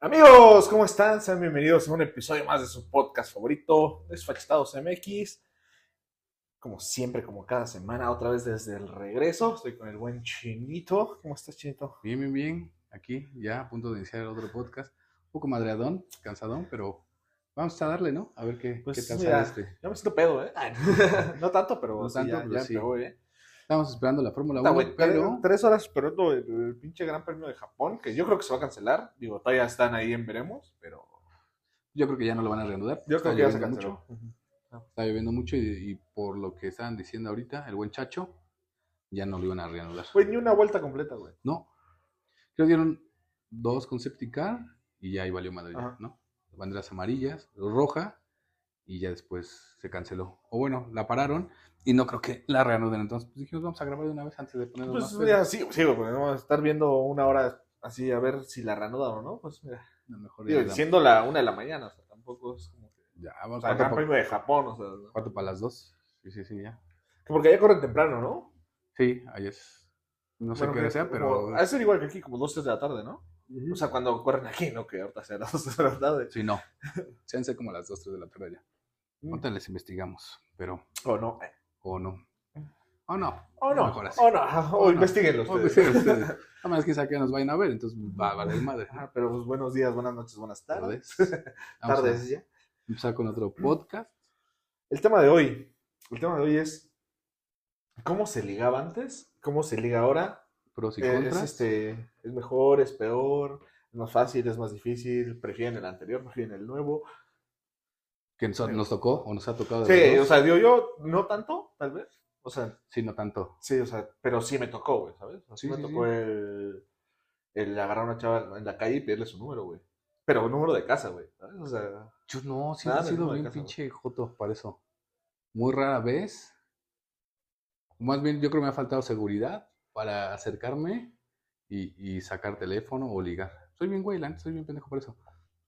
Amigos, ¿cómo están? Sean bienvenidos a un episodio más de su podcast favorito, Desfachatados MX. Como siempre, como cada semana, otra vez desde el regreso. Estoy con el buen Chinito. ¿Cómo estás, Chinito? Bien, bien, bien. Aquí ya a punto de iniciar otro podcast. Un poco madreadón, cansadón, pero vamos a darle, ¿no? A ver qué, Pues qué tal mira, sale este. Ya me siento pedo, ¿eh? no tanto, pero No sí, tanto, ya, pero ya sí. ¿eh? Estamos esperando la Fórmula Puta, 1, güey, pero Tres horas esperando el, el pinche Gran Premio de Japón, que yo creo que se va a cancelar. Digo, todavía están ahí en veremos, pero yo creo que ya no lo van a reanudar. yo creo que ya se canceló. mucho. Está lloviendo mucho y, y por lo que estaban diciendo ahorita, el buen Chacho, ya no lo iban a reanudar. Fue ni una vuelta completa, güey. No. Creo que dieron dos con car y ya ahí valió madre, ya. ¿no? Banderas amarillas, roja y ya después se canceló. O bueno, la pararon y no creo que la reanuden. Entonces pues, dijimos, vamos a grabar de una vez antes de ponernos Pues más mira, sí, sí, güey, vamos a estar viendo una hora así a ver si la reanudan o no. Pues mira, A lo mejor digo, ya damos. siendo la una de la mañana, o sea, tampoco es como que. Ya, O vamos sea, cuatro, Gran Premio de Japón, o sea. ¿no? cuatro para las dos. Sí, sí, sí, ya. Que Porque allá corren temprano, ¿no? Sí, ahí es. No sé qué hora sea, pero. Ha de ser igual que aquí, como 2, 3 de la tarde, ¿no? O sea, cuando corren aquí, no que ahorita sea las 2 de la tarde. Sí, no. Sean ser como las 2, 3 de la tarde ya. Mm. Ahorita les investigamos, pero. O no. O no. O no. O no. Mejor así. O no. ajá, O O no. investiguen O ustedes. A menos que sea que nos vayan a ver, entonces va a valer madre. Ajá, pero pues buenos días, buenas noches, buenas tardes. Tardes. Ya. empezar con otro podcast. El tema de hoy. El tema de hoy es. ¿Cómo se ligaba antes? ¿Cómo se liga ahora? Pros y Eh, contras. es, este, es mejor, es peor, es más fácil, es más difícil, prefieren el anterior, prefieren el nuevo. Que nos, nos tocó o nos ha tocado. Sí, o sea, digo yo, no tanto, tal vez. O sea, Sí, no tanto. sí, o sea, pero sí me tocó, güey, ¿sabes? O sea, sí me sí, tocó sí. el, el agarrar a una chava en la calle y pedirle su número, güey. Pero un número de casa, güey. O sea, Yo no, sí he sido bien casa, pinche joto para eso. Muy rara vez. Más bien, yo creo que me ha faltado seguridad para acercarme y, y sacar teléfono o ligar. Soy bien güey, soy bien pendejo por eso.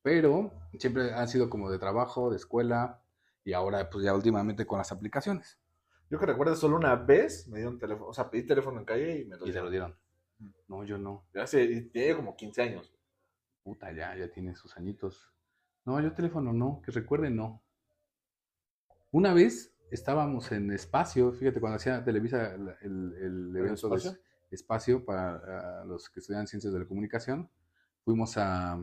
Pero siempre han sido como de trabajo, de escuela y ahora, pues ya últimamente con las aplicaciones. yo que recuerdo solo una vez me dieron teléfono, o sea, pedí teléfono en calle y me lo Y te lo dieron. dieron. No, yo no. Ya hace, tiene como 15 años. Puta, ya, ya tiene sus añitos. No, yo teléfono no, que recuerde no. Una vez estábamos en espacio, fíjate, cuando hacía Televisa el, el- el evento de espacio? espacio para ah, los que estudian ciencias de la comunicación, fuimos a,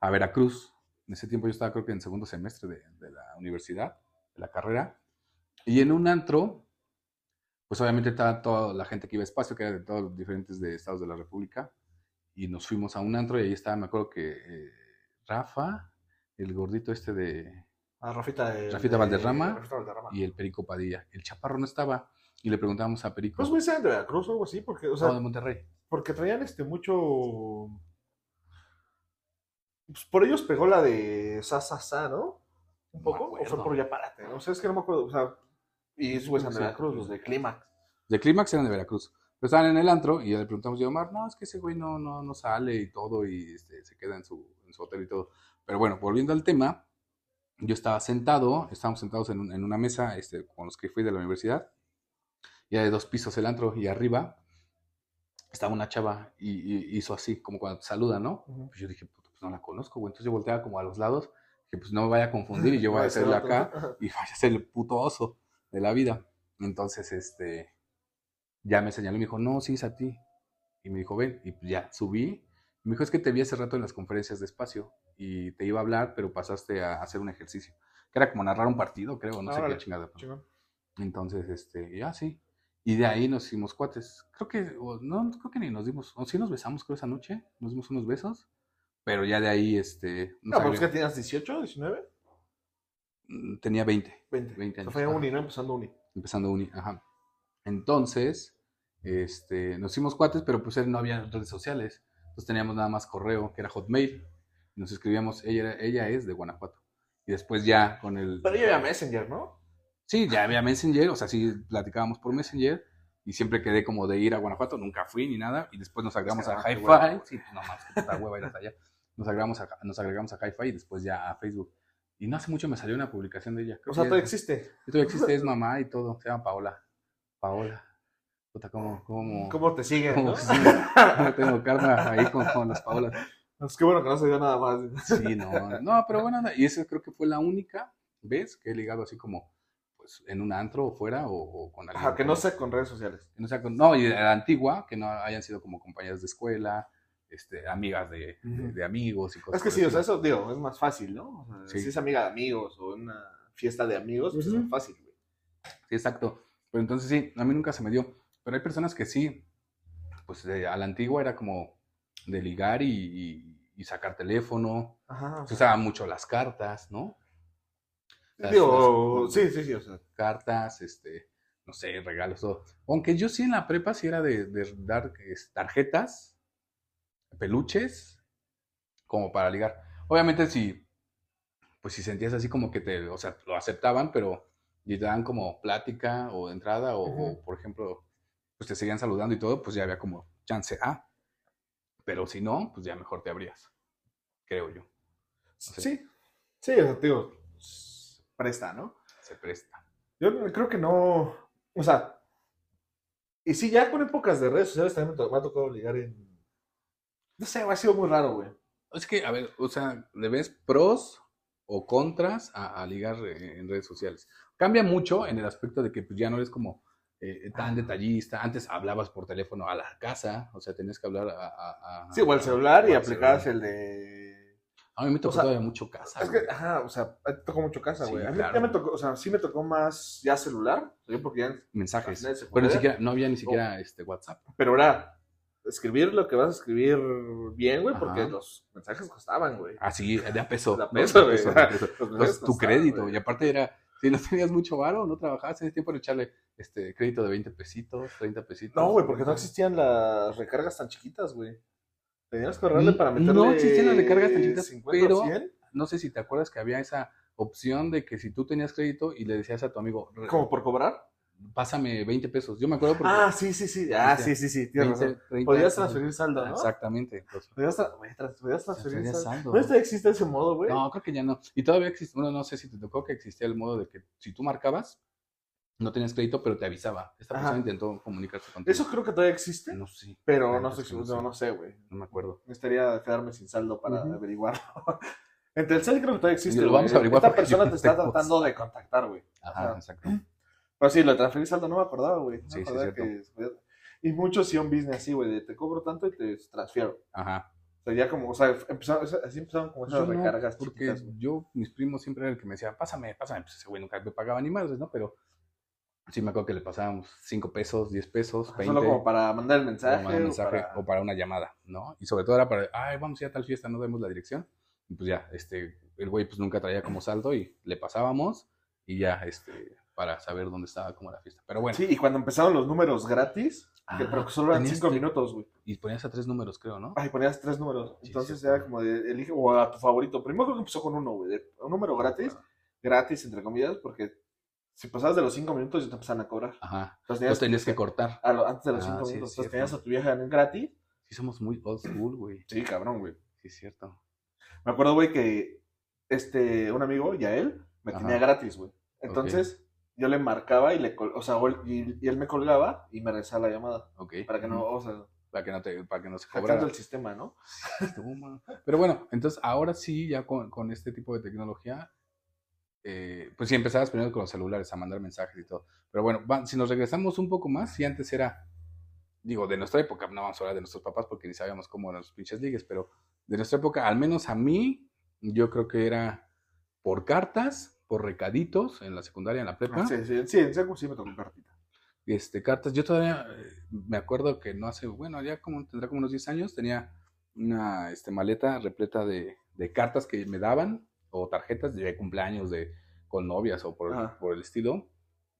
a Veracruz. En ese tiempo yo estaba creo que en segundo semestre de, de la universidad, de la carrera. Y en un antro, pues obviamente estaba toda la gente que iba a espacio, que era de todos los diferentes de estados de la República y nos fuimos a un antro y ahí estaba, me acuerdo que eh, Rafa, el gordito este de... A Rafita de, Rafita de- Valderrama. Rafita Valderrama. y el Perico Padilla. El chaparro no estaba y le preguntábamos a Perico. Pues sean de Veracruz o algo así, porque, o sea, no, de Monterrey. porque traían este mucho. Pues por ellos pegó la de Sa Sa Sa, ¿no? Un poco. o fue por Ya Párate, ¿no? O sea, es que no me acuerdo. O sea, y güeyes son de Sí. Veracruz, los de Clímax. De Clímax eran de Veracruz. Pero estaban en el antro y ya le preguntamos yo a Omar, no, es que ese güey no, no, no sale y todo y este, se queda en su, en su hotel y todo. Pero bueno, volviendo al tema, yo estaba sentado, estábamos sentados en, un- en una mesa este, con los que fui de la universidad, y de dos pisos el antro y arriba estaba una chava y, y hizo así, como cuando te saluda, ¿no? Pues yo dije, pues no la conozco, güey. Entonces yo volteaba como a los lados, que pues no me vaya a confundir y yo voy a vato. acá y vaya a ser el puto oso de la vida. Entonces, este, ya me señaló y me dijo, no, sí es a ti. Y me dijo, ven, y pues ya subí. Me dijo, es que te vi hace rato en las conferencias de espacio y te iba a hablar, pero pasaste a hacer un ejercicio. Que era como narrar un partido, creo, no sé qué chingada. Chingón. Entonces, este, ya sí. Y de ahí nos hicimos cuates. Creo que, o no, creo que ni nos dimos, o sí nos besamos, creo, esa noche. Nos dimos unos besos. Pero ya de ahí, este, No, pues que tenías 18, 19, mm, tenía 20, 20. 20 O sea, años. fue ajá. uni, ¿no? Empezando uni. empezando uni, ajá. Entonces, este, nos hicimos cuates, pero pues él no había redes sociales. Entonces teníamos nada más correo, que era Hotmail. Nos escribíamos, ella, era- ella es de Guanajuato. Y después ya con el... Pero yo había Messenger, ¿no? Sí, ya había Messenger, o sea, sí platicábamos por Messenger. Y siempre quedé como de ir a Guanajuato, nunca fui ni nada. Y después nos agregamos Es a Hi-Fi. Sí, pues no más, puta hueva ir hasta allá. Nos agregamos, a, nos agregamos a Hi-Fi y después ya a Facebook. Y no hace mucho me salió una publicación de ella. Creo O sea, todavía existe. todavía existe, es mamá y todo. Se llama Paola. Paola. Puta, ¿cómo, cómo, ¿Cómo te siguen, cómo- no? sí, tengo karma ahí con, con las Paolas? Es que bueno que no se dio nada más. Sí, no, no, pero bueno, y esa creo que fue la única vez que he ligado así como pues en un antro o fuera o, o con alguien. Ajá, que no sea con redes sociales. que no sea con- no, y la antigua, que no hayan sido como compañeras de escuela, este, amigas de, de- Ujú. de amigos y cosas Es que sí, o sea, eso, digo, es más fácil, ¿no? O sea, Sí. Si es amiga de amigos o una fiesta de amigos, pues es más fácil, güey. Sí, exacto. Pero entonces sí, a mí nunca se me dio. Pero hay personas que sí, pues de- a la antigua era como de ligar y, y- y sacar teléfono. Ajá. o Se usaban mucho las cartas, ¿no? Las- digo, las- sí, sí, sí, o sea. cartas, este, no sé, regalos, todo. Aunque yo sí en la prepa sí era de, de dar es, tarjetas, peluches, como para ligar. Obviamente si, pues si sentías así como que te, o sea, lo aceptaban, pero y te daban como plática o entrada, o, por ejemplo, pues te seguían saludando y todo, pues ya había como chance A. Pero si no, pues ya mejor te abrías, creo yo. sé. Sí, sí, o sea, s- presta, ¿no? Se presta. Yo creo que no, o sea, y sí, ya con épocas de redes sociales también me, to- me ha tocado ligar en, no sé, ha sido muy raro, güey. Es que, a ver, o sea, ¿le ves pros o contras a, a ligar eh, en redes sociales? Cambia mucho en el aspecto de que pues, ya no eres como eh, tan detallista. Antes hablabas por teléfono a la casa, o sea, tenías que hablar a... a- a- Sí, o el celular y al aplicabas el de... A mí me tocó o sea, todavía mucho casa. Es que, güey. ajá, o sea, te tocó mucho casa, Sí, güey. a mí claro. ya me tocó, o sea, sí me tocó más ya celular, yo porque ya, Mensajes. en Pero ni siquiera, no había ni siquiera este, WhatsApp. pero era escribir lo que vas a escribir bien, güey, porque Ajá. los mensajes costaban, güey. Así, de a peso. De a ¿no? peso, güey. Pues, mensajes tu crédito. Y aparte era, si no tenías mucho varo, no trabajabas en ese tiempo, de echarle este, crédito de 20 pesitos, 30 pesitos. No, güey, porque no existían las recargas tan chiquitas, güey. Tenías que ahorrarle para no meterle existían las recargas tan chiquitas, 50 o pero- 100, no sé si te acuerdas que había esa opción de que si tú tenías crédito y le decías a tu amigo, "Re- como por cobrar. Pásame 20 pesos. Yo me acuerdo porque Ah, sí, sí, sí. Ah, sí, sí, sí. Tienes 20, razón. 30 Podías transferir saldo, ¿no? Exactamente. pues, Podías, tra- trans- podías transferir saldo. saldo. ¿No existe ese modo, güey? No, creo que ya no. Y todavía existe, bueno, no sé si te tocó que existía el modo de que si tú marcabas, no tenías crédito, pero te avisaba. Esta Ajá. persona intentó comunicarse contigo. Eso creo que todavía existe, No sé, pero no, que no no, sé. no sé, güey. no me acuerdo. Necesitaría quedarme sin saldo para Ujú. averiguarlo. En Telcel creo que todavía existe, Y lo vamos a averiguar Esta persona te está tratando de contactar, güey. Ajá, Ajá. exacto. Pero sí, lo de transferir saldo no me acordaba, güey. No Sí, sí, cierto. que Y muchos sí un business así, güey, de te cobro tanto y te transfiero. Ajá. O sea, ya como, o sea, empezaron, así empezaron como esas no, recargas porque chiquitas, yo, mis primos siempre era el que me decía, pásame, pásame. Pues ese güey nunca me pagaba ni madres, ¿no? Pero sí me acuerdo que le pasábamos 5 pesos, 10 pesos, 20. Solo como para mandar el o mensaje. mandar o mensaje para- o para una llamada, ¿no? Y sobre todo era para, ay, vamos ya a tal fiesta, no vemos la dirección. Y pues ya, este, el güey pues nunca traía como saldo y le pasábamos y ya, este, para saber dónde estaba como la fiesta. Pero bueno, Sí, y cuando empezaron los números gratis, que, Ah, pero que solo eran tenías 5 que- minutos, güey. y ponías a tres números, creo, ¿no? Ay, ponías tres números. Sí, Entonces era como de, elige o a tu favorito. Primero creo que empezó con uno, güey. Un número gratis, gratis, entre comillas, porque si pasabas de los 5 minutos ya te empezaban a cobrar. Ajá. Entonces tenías que cortar. a lo- antes de los Ah, 5 sí, minutos. es Entonces tenías a tu vieja en gratis. Sí, somos muy old school, güey. Sí, cabrón, güey. Sí, es cierto. Me acuerdo, güey, que este, un amigo, Yael, me Ajá. tenía gratis, güey. Entonces, yo le marcaba y le o sea, y, y él me colgaba y me regresaba la llamada. Ok. Para que no, o sea, Para que no, te, para que no se cobrara. el sistema, ¿no? Pero bueno, entonces ahora sí, ya con, con este tipo de tecnología, eh, pues sí empezabas primero con los celulares a mandar mensajes y todo. Pero bueno, va- si nos regresamos un poco más, si antes era, digo, de nuestra época, no vamos a hablar de nuestros papás porque ni sabíamos cómo eran los pinches ligues, pero de nuestra época, al menos a mí, yo creo que era por cartas, por recaditos en la secundaria, en la prepa. Sí, sí, sí, en seco sí me tocó cartita. este, cartas. Yo todavía eh, me acuerdo que no hace, bueno, ya como tendrá como unos 10 años, tenía una este, maleta repleta de, de cartas que me daban o tarjetas de cumpleaños de con novias o por, por el estilo.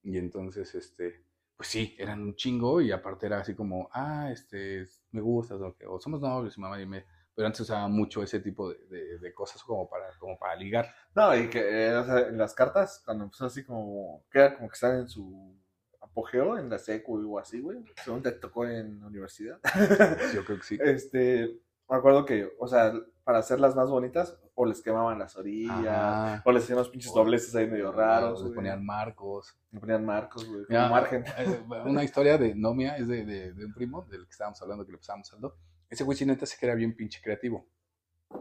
Y entonces, este, pues sí, eran un chingo y aparte era así como, ah, este, me gustas o, o somos novios y mamá y me... Pero antes usaba mucho ese tipo de, de- de cosas como para, como para ligar. No, y que eh, o sea, en las cartas, cuando empezó así como, queda como que están en su apogeo, en la secu o así, güey. Según te tocó en la universidad. Yo creo que sí. este, me acuerdo que, o sea, para hacerlas más bonitas, o les quemaban las orillas, Ajá. o les hacían unos pinches dobleces ahí medio raros, Les güey. ponían marcos. Le ponían marcos, güey, como margen. eh, Una historia de no mía, es de, de- de un primo del que estábamos hablando, que le pasábamos saldo. Ese güey, sí, neta, se que era bien pinche creativo.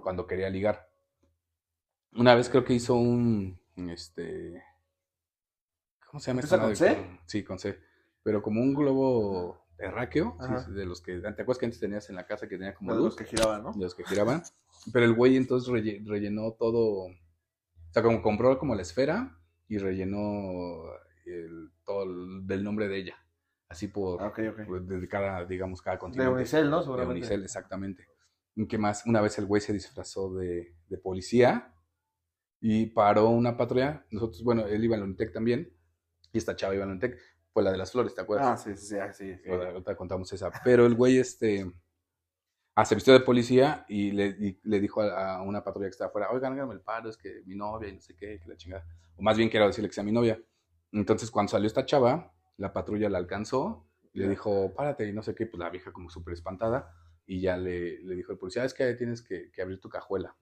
cuando quería ligar. Una vez creo que hizo un, este, ¿cómo se llama ¿Empieza esta con? C? Sí, con C. Pero como un globo terráqueo, sí, de los que, ¿te acuerdas que antes tenías en la casa que tenía como De luz? los que giraban, ¿no? de los que giraban. Pero el güey entonces relle- rellenó todo. O sea, como compró como la esfera y rellenó el, todo el, del nombre de ella. Así por. Ah, ok, ok. pues, de cada, digamos, cada De continente. Unicel, ¿no? De Seguramente. Unicel, exactamente. ¿Y qué más? Una vez el güey se disfrazó de, de policía y paró una patrulla. Nosotros, bueno, él iba en la Unitec también. Y esta chava iba en la Unitec. Fue la de las flores, ¿te acuerdas? Ah, sí, sí, sí. ah, sí, ahorita contamos esa. Pero el güey, este. Ah, se vistió de policía y le, y le dijo a, a una patrulla que estaba afuera: Oigan, háganme el paro, es que mi novia y no sé qué, que la chingada. O más bien quiero decirle que sea mi novia. Entonces, cuando salió esta chava, la patrulla la alcanzó y le dijo: Párate y no sé qué. Pues la vieja, como súper espantada. Y ya le, le dijo el policía: "Ah, Es que tienes que, que abrir tu cajuela.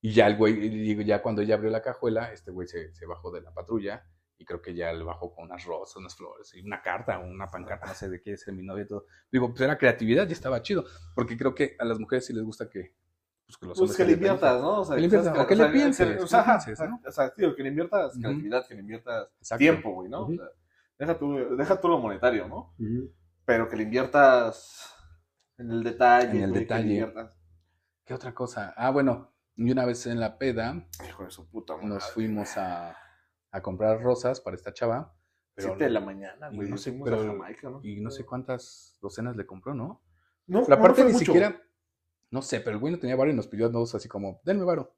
Y ya el güey, ya cuando ella abrió la cajuela, este güey se, se bajó de la patrulla y creo que ya le bajó con unas rosas, unas flores y una carta, una pancarta, no sé de qué ser mi novia y todo. Digo, pues era creatividad y estaba chido, porque creo que a las mujeres sí les gusta que, pues que los Pues que le inviertas, ¿no? O sea, Que le inviertas, o que le pienses, que- O sea, le ajá, pienses, o sea, ¿no? o sea, tío, que le inviertas creatividad, que le inviertas Exacto. tiempo, güey, ¿no? Ujú. O sea, deja tú, deja tú lo monetario, ¿no? Pero que le inviertas en el detalle. En el güey, que le detalle. inviertas- ¿Qué otra cosa? Ah, bueno, y una vez en la peda Hijo de su puta madre. nos fuimos a, a comprar rosas para esta chava, pero, Siete de la mañana, y güey. no Nos sé, pero- a Jamaica, ¿no? y no sé cuántas docenas le compró, ¿no? No, no aparte fue ni mucho. siquiera, no sé, pero el güey no tenía varo y nos pidió dos así como, denme varo.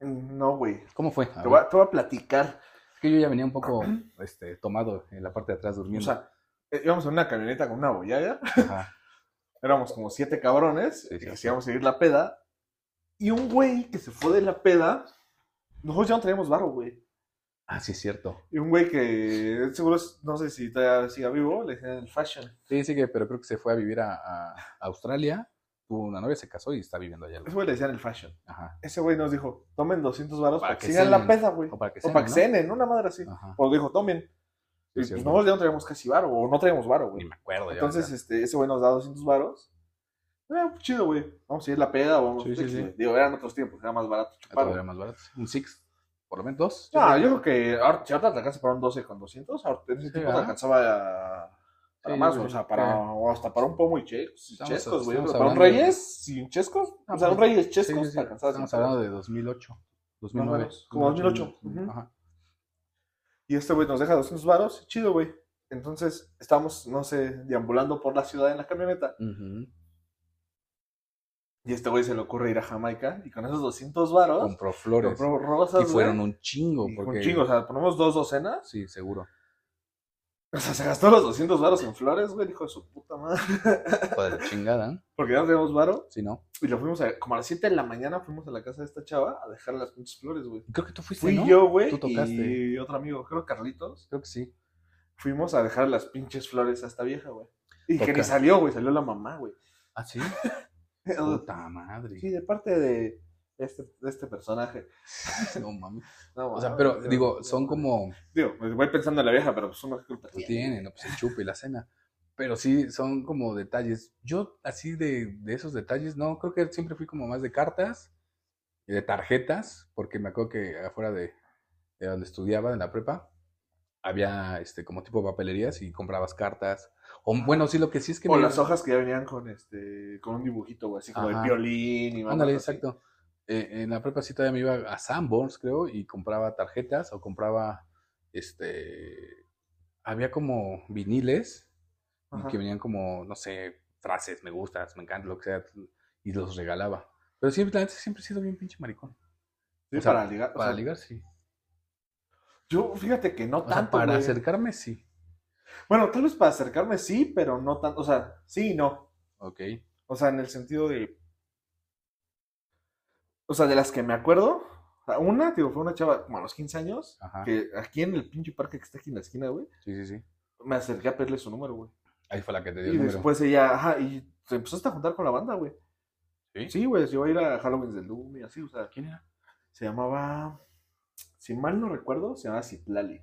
No, güey. ¿Cómo fue? A Te voy, a, te voy a platicar. Es que yo ya venía un poco este, tomado en la parte de atrás O durmiendo. sea, eh, íbamos en una camioneta con una bollaya. Ajá. Éramos como siete cabrones. Sí, sí, que sí. íbamos a seguir la peda. Y un güey que se fue de la peda. Nosotros ya no teníamos barro, güey. Ah, sí, es cierto. Y un güey que seguro, es- no sé si todavía siga vivo, le decían el fashion. Sí, sí, que, pero creo que se fue a vivir a, a Australia. Tuvo una novia, se casó y está viviendo allá. Ese güey le decían el fashion. Ajá. Ese güey nos dijo, tomen 200 varos Para para, que, sigan la peda, güey. O para que O para que cenen, cenen, una madre así. ¿no? Ajá. O dijo, tomen. Sí, Y pues nosotros ya no teníamos casi varo, o no traíamos varo, Ni güey. me acuerdo ya. Entonces, ahorita. este, ese güey nos da 200 varos. Eh, pues chido, güey. Vamos a ir la peda o vamos Sí, a sí, sí. Digo, eran otros tiempos, era más barato Ah, chupar. todavía más barato. Un Six, por lo menos dos. No, yo creo que ahora, si ahorita te alcanza para un 12 con 200, ahorita en ese tiempo te ¿ah? alcanzaba a- para Sí, más, o sea, para, o hasta para un pomo y Estamos- chescos, güey. Para un de- Reyes sin chescos, Ah, o sea, un pues, Reyes chescos alcanzaba Estamos hablando de 2008, 2009. menos, como 2008, ujú. Ajá. Y este güey nos deja 200 varos, chido, güey. Entonces, estamos, no sé, deambulando por la ciudad en la camioneta. Y este güey se le ocurre ir a Jamaica. Y con esos 200 varos, Compró flores. compró rosas, y fueron un chingo. Porque... un chingo. O sea, ponemos dos docenas. Sí, seguro. O sea, se gastó los 200 varos en flores, güey. Dijo de su puta madre. Hijo de la chingada. ¿eh? Porque ya no teníamos varo. Sí, ¿no? Y lo fuimos a, como a las 7 de la mañana, fuimos a la casa de esta chava a dejarle las pinches flores, güey. Creo que tú fuiste, Fui ¿no? yo, güey, Tú tocaste. y otro amigo, creo Carlitos. Creo que sí. Fuimos a dejar las pinches flores a esta vieja, güey. Y que ni salió, güey, salió la mamá, güey. ¿Ah, sí? Puta madre. Sí, de parte de este, de este personaje. No mames. No, O sea, pero no, digo, no, son como... Digo, pues voy pensando en la vieja, pero pues uno culpa tiene. tienen, ¿no? Pues el chupe y la cena. Pero sí, son como detalles. Yo, así de, de esos detalles, no, creo que siempre fui como más de cartas y de tarjetas, porque me acuerdo que afuera de, de donde estudiaba, en la prepa, había este como tipo papelerías y comprabas cartas. O bueno, sí, lo que sí es que O me- las hojas que ya venían con este con un dibujito, güey, así como Ajá. el violín y Ándale, mamadas así. exacto. Eh, en la prepa sí todavía me iba a Sanborns, creo, y compraba tarjetas o compraba, este, había como viniles y Ajá. que venían como, no sé, frases, me gustas, me encanta, lo que sea, y los regalaba. Pero siempre, la siempre he sido bien pinche maricón. Sí, O sea, para ligar. Para sea, ligar, sí. Yo, fíjate que no O sea, tanto, para güey. acercarme, sí. Bueno, tal vez para acercarme sí, pero no tanto. O sea, sí y no. Ok. O sea, en el sentido de. O sea, de las que me acuerdo. una, digo, fue una chava como a los 15 años. Ajá. Que aquí en el pinche parque que está aquí en la esquina, güey. Sí, sí, sí. Me acerqué a pedirle su número, güey. Ahí fue la que te dio Y el número. después ella, ajá, y se empezó hasta a juntar con la banda, güey. ¿Sí? Sí, güey, se iba a ir a Halloween del Doom y así, o sea, ¿Quién era? se llamaba, si mal no recuerdo, se llamaba Citlali.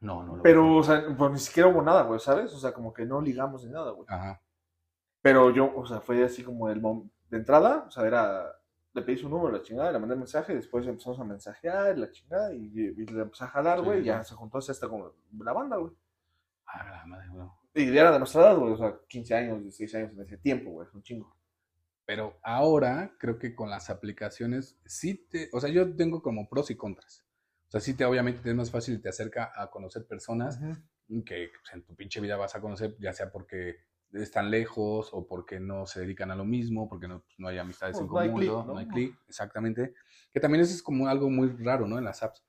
No, no lo Pero, o sea, pues ni siquiera hubo nada, güey, ¿sabes? O sea, como que no ligamos ni nada, güey. Ajá. Pero yo, o sea, fue así como el mom- de entrada, o sea, era, le pedí su número, la chingada, le mandé mensaje, después empezamos a mensajear, la chingada, y, y le empecé a jalar, Sí, güey, y sí. ya se juntó así hasta como la banda, güey. Ah, la madre, güey. Y ya era de nuestra edad, güey, o sea, 15 años, 16 años en ese tiempo, güey, es un chingo. Pero ahora creo que con las aplicaciones sí te, o sea, yo tengo como pros y contras. O sea, sí te obviamente te es más fácil y te acerca a conocer personas que pues, en tu pinche vida vas a conocer, ya sea porque están lejos o porque no se dedican a lo mismo, porque no, pues, no hay amistades Pues, en común, click, ¿no? ¿no? Hay clic, exactamente. Que también eso es como algo muy raro, ¿no? En las apps.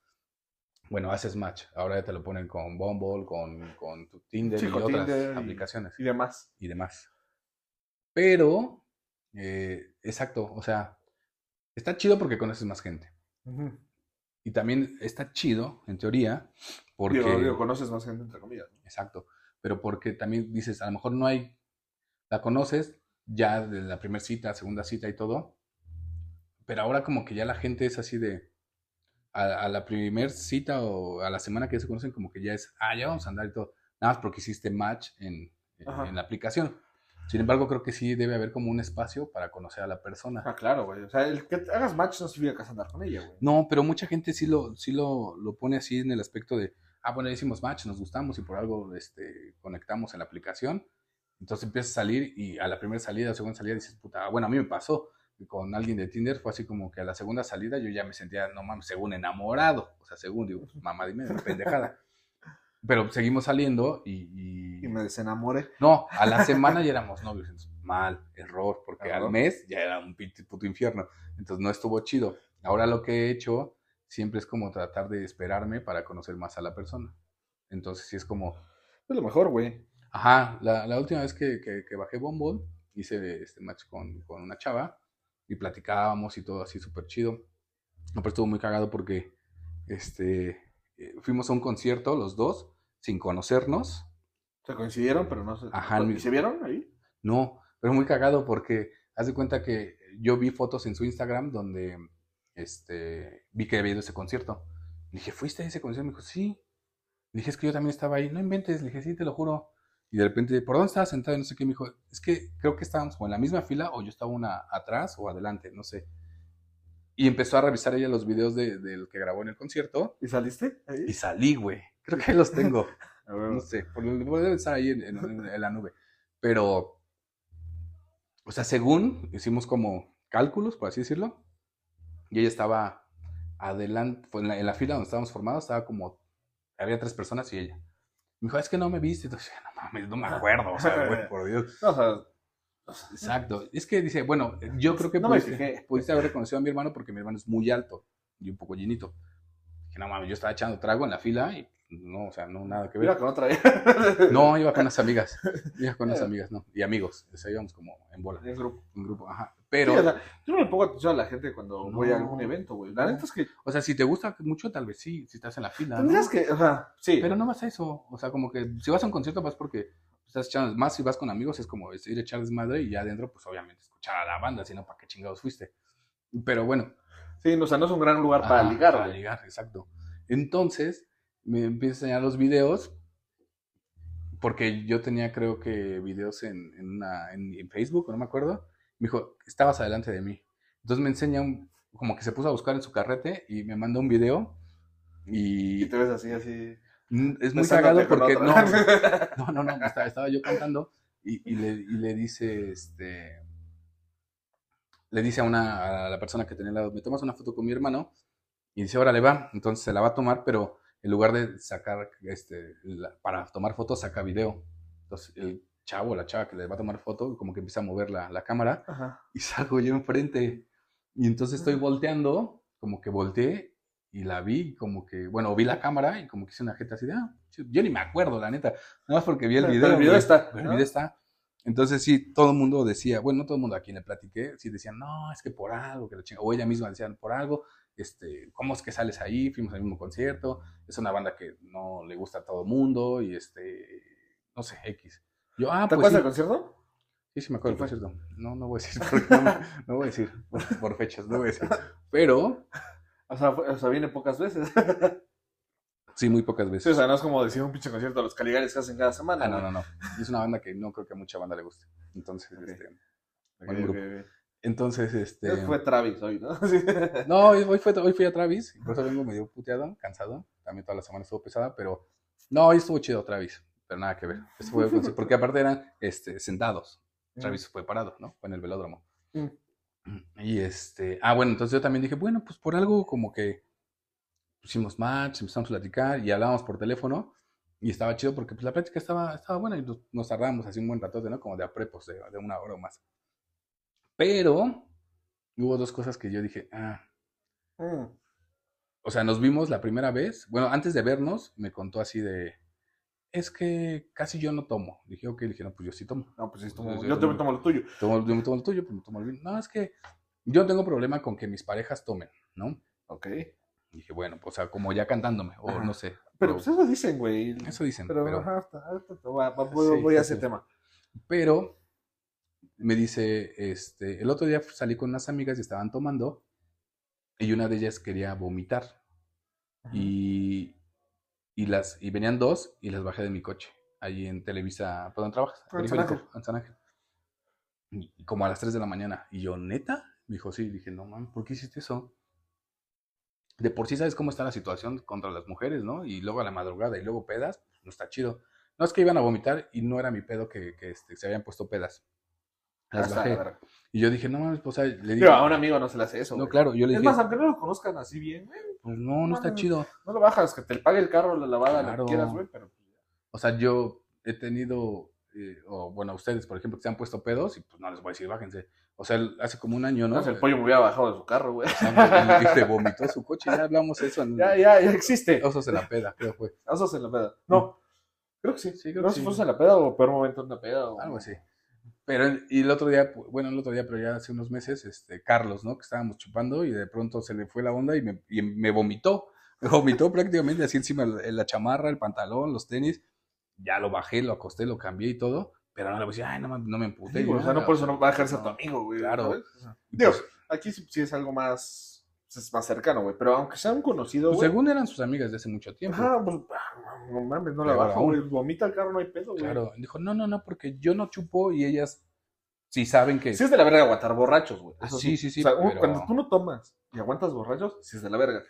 Bueno, haces match, ahora ya te lo ponen con Bumble, con, con tu Tinder Sí, y otras Tinder y- aplicaciones Y demás. y demás. Pero, eh, exacto, o sea, está chido porque conoces más gente. Y también está chido, en teoría, porque... Digo, digo, conoces más gente, entre comillas. ¿no? Exacto, pero porque también dices, a lo mejor no hay, la conoces ya de la primera cita, segunda cita y todo, pero ahora como que ya la gente es así de, a, a la primera cita o a la semana que ya se conocen, como que ya es, ah, ya vamos a andar y todo, nada más porque hiciste match en, en- en la aplicación. Sin embargo, creo que sí debe haber como un espacio para conocer a la persona. Ah, claro, güey. O sea, el que hagas match no significa que vas a andar con ella, güey. No, pero mucha gente sí lo, sí lo, lo pone así en el aspecto de, ah, bueno, hicimos match, nos gustamos y por algo este, conectamos en la aplicación. Entonces empiezas a salir y a la primera salida o segunda salida dices, puta, bueno, a mí me pasó con alguien de Tinder, fue así como que a la segunda salida yo ya me sentía, no mames, según enamorado. O sea, según, digo, pues, mamá, dime, pendejada. Pero seguimos saliendo y, y- Y me desenamoré. No, a la semana ya éramos novios. Entonces, mal, error, porque Error. al mes ya era un puto infierno. Entonces no estuvo chido. Ahora lo que he hecho siempre es como tratar de esperarme para conocer más a la persona. Entonces sí es como, Es lo mejor, güey. ajá, la, la última vez que, que, que bajé Bumble, hice este match con, con una chava y platicábamos y todo así súper chido. No, pero estuvo muy cagado porque este, eh, fuimos a un concierto los dos sin conocernos. Se coincidieron, pero no se. Ajá, ¿Y se vieron ahí? No, pero muy cagado porque haz de cuenta que yo vi fotos en su Instagram donde este, vi que había ido a ese concierto. Le dije, ¿fuiste a ese concierto? Me dijo, sí. Le dije, es que yo también estaba ahí. No inventes. Le dije, sí, te lo juro. Y de repente, ¿por dónde estabas sentado? Y no sé qué. Me dijo, es que creo que estábamos o en la misma fila o yo estaba una atrás o adelante, no sé. Y empezó a revisar ella los videos de- del que grabó en el concierto. ¿Y saliste? Ahí. Y salí, güey. Creo que los tengo. No sé, por- deben estar ahí en- en- en la nube. Pero, o sea, según hicimos como cálculos, por así decirlo, y ella estaba adelante, pues, en la, en la fila donde estábamos formados, estaba como, había tres personas y ella. Me dijo, es que no me viste. Entonces, no mames, no me acuerdo, o sea, güey, por Dios. No, o sea, Exacto. Es que dice, bueno, yo creo que No pudiste, pudiste haber reconocido a mi hermano porque mi hermano es muy alto y un poco llenito. Dije, no mames, yo estaba echando trago en la fila y no, o sea, no, nada que ver. mira con otra. No, iba con unas amigas. Iba con unas amigas, no. Y amigos. O sea, íbamos como en bola. En grupo. En grupo, ajá. Pero, yo no le pongo atención a la gente cuando voy a No. algún evento, güey. La neta es que o sea, si te gusta mucho, tal vez sí, si estás en la fila. ¿no? tendrías que, o sea, sí. Pero no vas a eso. O sea, como que si vas a un concierto vas porque estás echando. Más si vas con amigos, es como ir a echar desmadre y ya adentro, pues obviamente escuchar a la banda, sino para qué chingados fuiste. Pero bueno, Sí, no, o sea, no es un gran lugar para Ajá, ligar, Para güey. ligar, exacto. Entonces, me empieza a enseñar los videos, porque yo tenía, creo que, videos en, en, una, en, en Facebook, no me acuerdo. Me dijo, estabas adelante de mí. Entonces me enseña, un- como que se puso a buscar en su carrete y me manda un video. Y Y te ves así, así. mm, es muy cagado porque no, no, no, no, estaba, estaba yo cantando y, y le, y le dice, este, le dice a una, a la persona que tenía al lado, me tomas una foto con mi hermano y dice, órale va, entonces se la va a tomar, pero en lugar de sacar, este, la- para tomar fotos, saca video. Entonces el chavo, la chava que le va a tomar foto, como que empieza a mover la, la cámara Ajá. y salgo yo enfrente. Y entonces estoy volteando, como que volteé y la vi, como que, bueno, vi la cámara y como que hice una jeta así de, ah, yo ni me acuerdo, la neta. Nada más porque vi el Pero video. el video está, Pero el ¿no? video está. Entonces sí, todo el mundo decía, bueno, no todo el mundo a quien le platiqué, sí decían, no, es que por algo, que la chinga, o ella misma decían, por algo, este, ¿cómo es que sales ahí? Fuimos al mismo concierto, es una banda que no le gusta a todo el mundo y este, no sé, X. Yo, ah, ¿Te pues acuerdas sí. del concierto? Sí, sí me acuerdo, ¿Qué por cierto. No, no voy a decir, no, me- no voy a decir por, por fechas, no voy a decir. Pero, O sea, fue- o sea, viene pocas veces. Sí, muy pocas Sí, o veces. sea, no es como decir un pinche concierto de los Caligaris que hacen cada semana. Ah, no, no, no. Es una banda que no creo que a mucha banda le guste. Entonces, Ok. este, Ok, buen ok, grupo. ok. Entonces, este. Fue Travis hoy, ¿no? No, hoy, fue, hoy fui a Travis, y por eso vengo medio puteado, cansado. También toda la semana estuvo pesada, pero no, hoy estuvo chido Travis, pero nada que ver. Esto fue- porque aparte eran este, sentados. Travis fue parado, ¿no? Fue en el velódromo. Mm. Y este, ah, bueno, entonces yo también dije, bueno, pues por algo como que pusimos match, empezamos a platicar y hablábamos por teléfono y estaba chido porque pues la plática estaba, estaba buena y nos, nos así un buen ratote, ¿no? Como de aprepos, de, de una hora o más. Pero hubo dos cosas que yo dije, ah, Mm. o sea, nos vimos la primera vez. Bueno, antes de vernos, me contó así de. Es que casi yo no tomo. Dije, ok, dije, no, pues yo sí tomo. No, pues sí, tomo- Entonces, yo yo también tomo- tomo lo tuyo. Tomo, yo me tomo el tuyo, pues me tomo el vino. No, es que yo no tengo problema con que mis parejas tomen, ¿no? Ok. Dije, bueno, pues, o sea, como ya cantándome, o Ajá. no sé. Pero pues eso dicen, güey. eso dicen. Pero, Pero, ajá, hasta- ahorita te voy Sí, voy a ese sí. tema. pero me dice, este, el otro día salí con unas amigas y estaban tomando, y una de ellas quería vomitar. y, y las y venían dos y las bajé de mi coche ahí en Televisa, ¿por dónde trabajas? En San Ángel. en San Ángel. Y y como a las 3 de la mañana. Y yo, ¿neta? Me dijo, sí. Dije, no, man, ¿por qué hiciste eso? De por sí sabes cómo está la situación contra las mujeres, ¿no? Y luego a la madrugada y luego pedas, no está chido. No es que iban a vomitar y no era mi pedo que, que, este, se habían puesto pedas. Las Hasta, bajé. la verga. Y yo dije, no mames, pues o sea, le Digo, a un amigo no se le hace eso. no, güey. claro, yo le Es dije, más, aunque no lo conozcan así bien, güey, pues no, no está chido. no lo bajas, que te pague el carro, la lavada, lo Claro. que quieras, güey, pero pues, O sea, yo he tenido, eh, o bueno, ustedes, por ejemplo, que se han puesto pedos y pues no les voy a decir, bájense. O sea, hace como un año, ¿no? no, el pollo me hubiera bajado de su carro, güey. Y se vomitó su coche, ya hablamos eso en Ya, ya, ya existe. Osos en la peda, creo que fue. Osos en la peda. No, creo que sí. Sí, creo no sé si sí. fuese en la peda o peor momento en la peda. O... Algo así. Pero, y el otro día, bueno, el otro día, pero ya hace unos meses, este, Carlos, ¿no? Que estábamos chupando y de pronto se le fue la onda y me, y me vomitó. Me vomitó prácticamente así encima la chamarra, el pantalón, los tenis. Ya lo bajé, lo acosté, lo cambié y todo. Pero no le voy a decir, ay, no, me- no me emputé. Sí, o sea, no por eso no va a dejarse a tu amigo, güey. Claro. pues, aquí sí, sí es algo más, es más cercano, güey. Pero aunque sea un conocido, pues, güey. según eran sus amigas de hace mucho tiempo. Pues, ah, no mames, no la bajo, güey. Vomita el carro, no hay pedo, güey. Claro, dijo, no, no, no, porque yo no chupo y ellas sí saben que... Sí es de la verga aguantar borrachos, güey. Ah, Eso sí, sí, sí, O sea, pero- cuando tú no tomas y aguantas borrachos, sí es de la verga.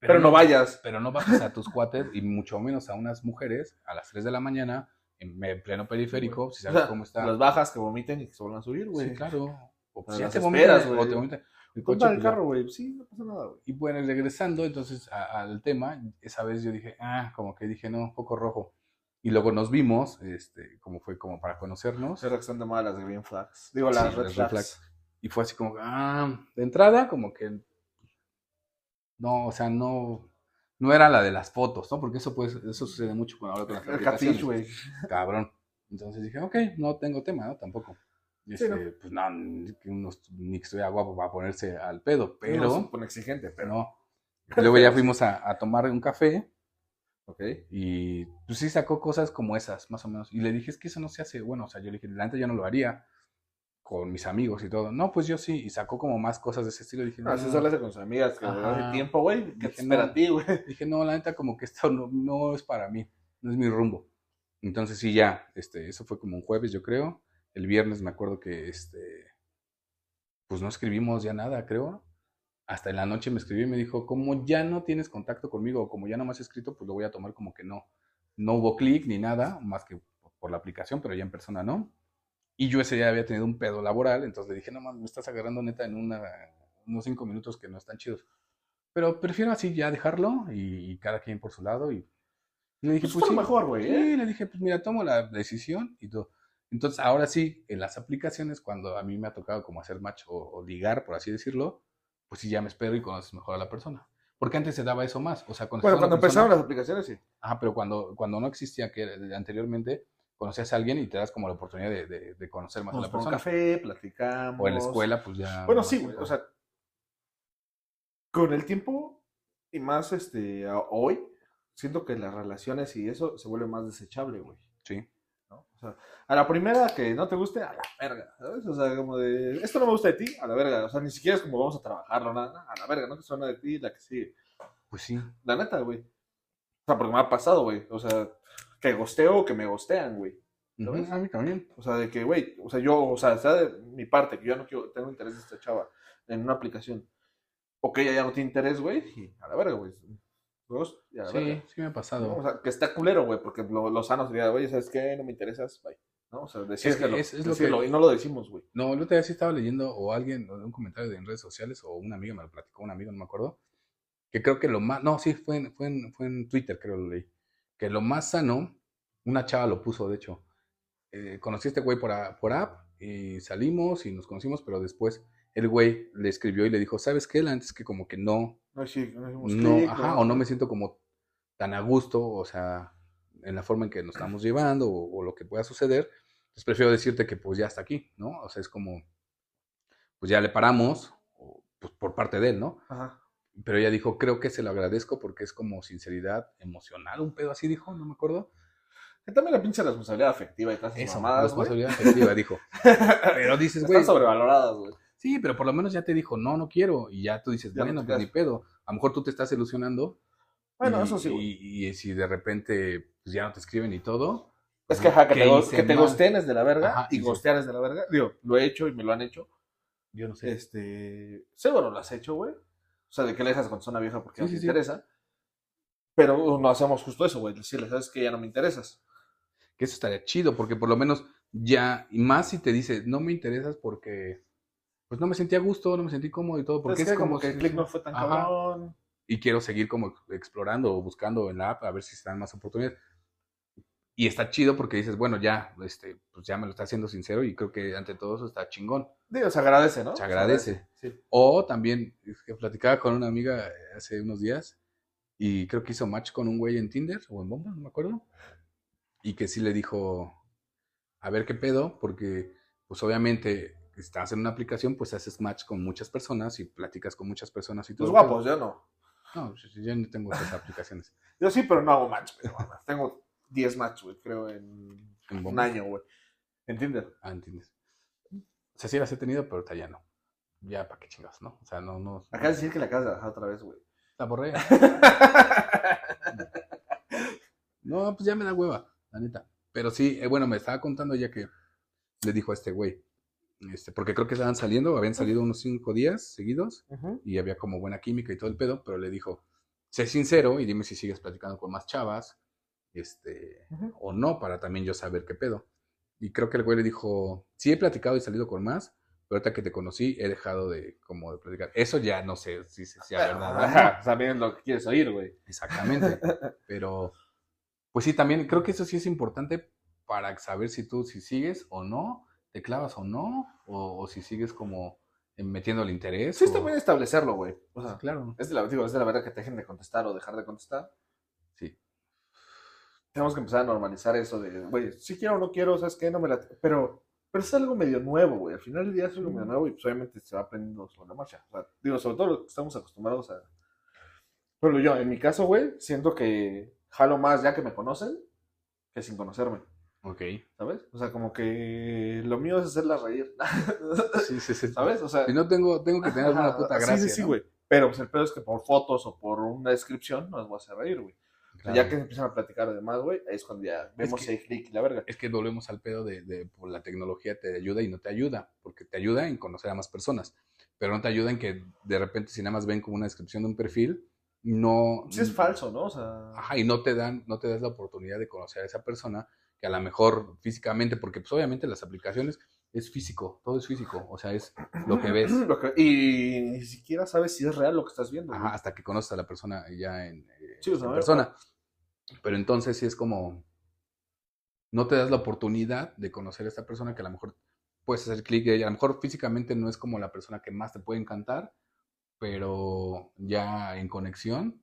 Pero, no vayas. Pero no bajes a tus cuates y mucho menos a unas mujeres a las 3 de la mañana en pleno periférico, si O sabes sea, cómo está. Las bajas que vomiten y que se vuelvan a subir, güey. Sí, claro. O pues ya te esperas, vomitan, güey. o te vomitan el Ponte coche, el pues carro, güey. Sí, no pasa nada, güey. Y bueno, regresando entonces a- al tema, esa vez yo dije, ah, como que dije, no, un poco rojo. Y luego nos vimos, este, como fue como para conocernos. Se reaccionan de mal las de Green Flags. Digo, Sí, las Red las Flags. Red Flags. Y fue así como, ah, de entrada, como que, no, o sea, no, no era la de las fotos, ¿no? Porque eso pues, eso sucede mucho cuando hablo con las El aplicaciones. catfish, güey. Cabrón. Entonces dije, ok, no tengo tema, ¿no? Tampoco. Sí, Este, ¿no? Pues no, ni que ni que estuviera guapo para ponerse al pedo, pero No se pone exigente, pero. no. Luego ya fuimos a, a tomar un café Ok. y pues sí sacó cosas como esas, más o menos. Y le dije, es que eso no se hace, bueno, o sea, yo le dije, la neta yo no lo haría con mis amigos y todo. No, pues yo sí, y sacó como más cosas de ese estilo. Dije, no, Así se hace con sus amigas que Ajá. hace tiempo, güey. ¿Qué te espera no. a ti, güey? dije, no, la neta como que esto no, no es para mí, no es mi rumbo. Entonces sí, ya, este, eso fue como un jueves, yo creo. El viernes me acuerdo que, este, pues no escribimos ya nada, creo. Hasta en la noche me escribió y me dijo, como ya no tienes contacto conmigo, o como ya no me has escrito, pues lo voy a tomar como que no. No hubo clic ni nada, más que por la aplicación, pero ya en persona no. Y yo ese día había tenido un pedo laboral, entonces le dije, no mames, me estás agarrando neta en una, unos cinco minutos que no están chidos. Pero prefiero así ya dejarlo y, y cada quien por su lado. Y, y le dije, Pues pues, sí. mejor, güey, Sí, ¿eh? le dije, pues mira, tomo la decisión y todo. Entonces, ahora sí, en las aplicaciones, cuando a mí me ha tocado como hacer match o, o ligar, por así decirlo, pues sí, ya me espero y conoces mejor a la persona. Porque antes se daba eso más. O sea, Bueno, cuando persona- empezaron las aplicaciones, sí. Ajá, pero cuando, cuando no existía, que anteriormente conocías a alguien y te das como la oportunidad de, de- de conocer más a la por un persona. café, platicamos. O en la escuela, pues ya. Bueno, sí, güey. O sea, con el tiempo y más este hoy, siento que las relaciones y eso se vuelve más desechable, güey. Sí. O sea, a la primera que no te guste, a la verga, ¿sabes? O sea, como de, esto no me gusta de ti, a la verga. O sea, ni siquiera es como vamos a trabajarlo, nada, a la verga, ¿no? Que suena de ti la que sigue. Pues sí. La neta, güey. sea, porque me ha pasado, güey. O sea, que gosteo o que me gostean, güey. ¿sabes? A mí también. O sea, de que, güey, o sea, yo, o sea, sea de mi parte, que yo no quiero, tengo interés de esta chava en una aplicación. O que ella ya no tiene interés, güey, y a la verga, güey. Ghost, Sí, verga. sí me ha ¿no? pasado. O sea, que está culero, güey, porque lo, lo sano sería, güey, ¿sabes qué? No me interesas, bye. ¿No? O sea, decirlo, es- es lo decirlo, que- y no lo decimos, güey. No, el otro día sí estaba leyendo o alguien, un comentario de- en redes sociales, o una amiga me lo platicó, un amigo, no me acuerdo, que creo que lo más, no, sí, fue en, fue en, fue en Twitter, creo lo leí, que lo más sano, una chava lo puso, de hecho, eh, conocí a este güey por, a- por app y salimos y nos conocimos, pero después el güey le escribió y le dijo, ¿sabes qué? La antes que como que no, No, sí, no no, ajá, o no me siento como tan a gusto, o sea, en la forma en que nos estamos llevando o, o lo que pueda suceder, entonces prefiero decirte que pues ya está aquí, ¿no? O sea, es como, pues ya le paramos, o, pues por parte de él, ¿no? Ajá. Pero ella dijo, creo que se lo agradezco porque es como sinceridad emocional, un pedo así dijo, no me acuerdo. Que también la pinche responsabilidad afectiva y todas esas Eso, mamadas, güey. responsabilidad afectiva, dijo. Pero dices, güey, Están sobrevaloradas, güey. Sí, pero por lo menos ya te dijo, no, no quiero, y ya tú dices, Ya no bueno, te pues ni pedo. A lo mejor tú te estás ilusionando Bueno, y, eso sí, y, y si de repente pues, ya no te escriben y todo. Es que, ajá, que ¿qué te, que te mal? gosteen es de la verga Ajá, y gostear es de la verga. Digo, lo he hecho y me lo han hecho. Yo no sé. Este, seguro lo has hecho, güey. O sea, de que le dejas con una vieja porque Sí, no sí, te sí. interesa. Pero no hacemos justo eso, güey. Decirle, sabes que ya no me interesas. Que eso estaría chido, porque por lo menos ya, y más si te dice, no me interesas porque, pues no me sentí a gusto, no me sentí cómodo y todo, porque es, es, que como que el click no fue tan Ajá. cabrón. y quiero seguir como explorando o buscando en la app a ver si están más oportunidades. Y está chido porque dices, bueno, ya, este, pues ya me lo está haciendo sincero y creo que ante todo eso está chingón. Digo, se agradece, ¿no? Se agradece. Sí. O también, es que platicaba con una amiga hace unos días y creo que hizo match con un güey en Tinder o en Bomba, no me acuerdo. Y que sí le dijo, a ver qué pedo, porque pues obviamente estás en una aplicación, pues haces match con muchas personas y platicas con muchas personas y todo. Los guapos, yo no. No, yo- no tengo esas aplicaciones. Yo sí, pero no hago match, mames. Tengo 10 match, güey, creo, en En un año, güey. En Tinder. Ah, entiendes. O sea, sí las he tenido, pero ahorita ya no. Ya, ¿para qué chingados, no? O sea, no, no. Acá decir que la acabas de bajar otra vez, güey. La borré. No, pues ya me da hueva, la neta. Pero sí, eh, bueno, me estaba contando ya que le dijo a este güey. Este, porque creo que estaban saliendo, habían salido unos cinco días seguidos y había como buena química y todo el pedo, pero le dijo, sé sincero y dime si sigues platicando con más chavas, este, o no, para también yo saber qué pedo. Y creo que el güey le dijo, sí he platicado y salido con más, pero ahorita que te conocí he dejado de como de platicar. Eso ya no sé si si sea verdad. o no. Ajá, También es lo que quieres oír, güey. Exactamente. Pero, pues sí, también creo que eso sí es importante para saber si tú, si sigues o no, te clavas o no, o, o si sigues como eh, metiendo el interés. Sí, o- está bien establecerlo, güey. O sea, Claro. es de la, digo, es de la verdad que te dejen de contestar o dejar de contestar. Sí. Tenemos que empezar a normalizar eso de, güey, si quiero o no quiero, ¿sabes qué? No me la... Pero, pero es algo medio nuevo, güey. Al final del día es algo medio Mm. nuevo y pues obviamente se va aprendiendo sobre la marcha. O sea, digo, sobre todo lo que estamos acostumbrados a... Pero yo, en mi caso, güey, siento que jalo más ya que me conocen que sin conocerme, Ok. ¿sabes? O sea, como que lo mío es hacerlas reír, Sí, sí, sí. ¿sabes? O sea... Si no tengo, tengo que tener una Ajá, puta sí, gracia. Sí, sí, ¿no? güey. Pero pues el pedo es que por fotos o por una descripción no las voy a hacer reír, güey. O sea, Claro. ya que empiezan a platicar además, güey, ahí es cuando ya vemos que- si hay clic y la verga. Es que volvemos al pedo de, de pues, la tecnología te ayuda y no te ayuda, porque te ayuda en conocer a más personas, pero no te ayuda en que de repente si nada más ven como una descripción de un perfil, no... Sí es falso, ¿no? O sea, Ajá, y no te dan, no te das la oportunidad de conocer a esa persona que a lo mejor físicamente, porque pues obviamente las aplicaciones es físico, todo es físico, o sea, es lo que ves. Lo que- y ni siquiera sabes si es real lo que estás viendo. Ajá, hasta que conoces a la persona ya en, eh, Sí, en persona. Pero entonces sí es como, no te das la oportunidad de conocer a esta persona que a lo mejor puedes hacer clic y a lo mejor físicamente no es como la persona que más te puede encantar, pero ya en conexión,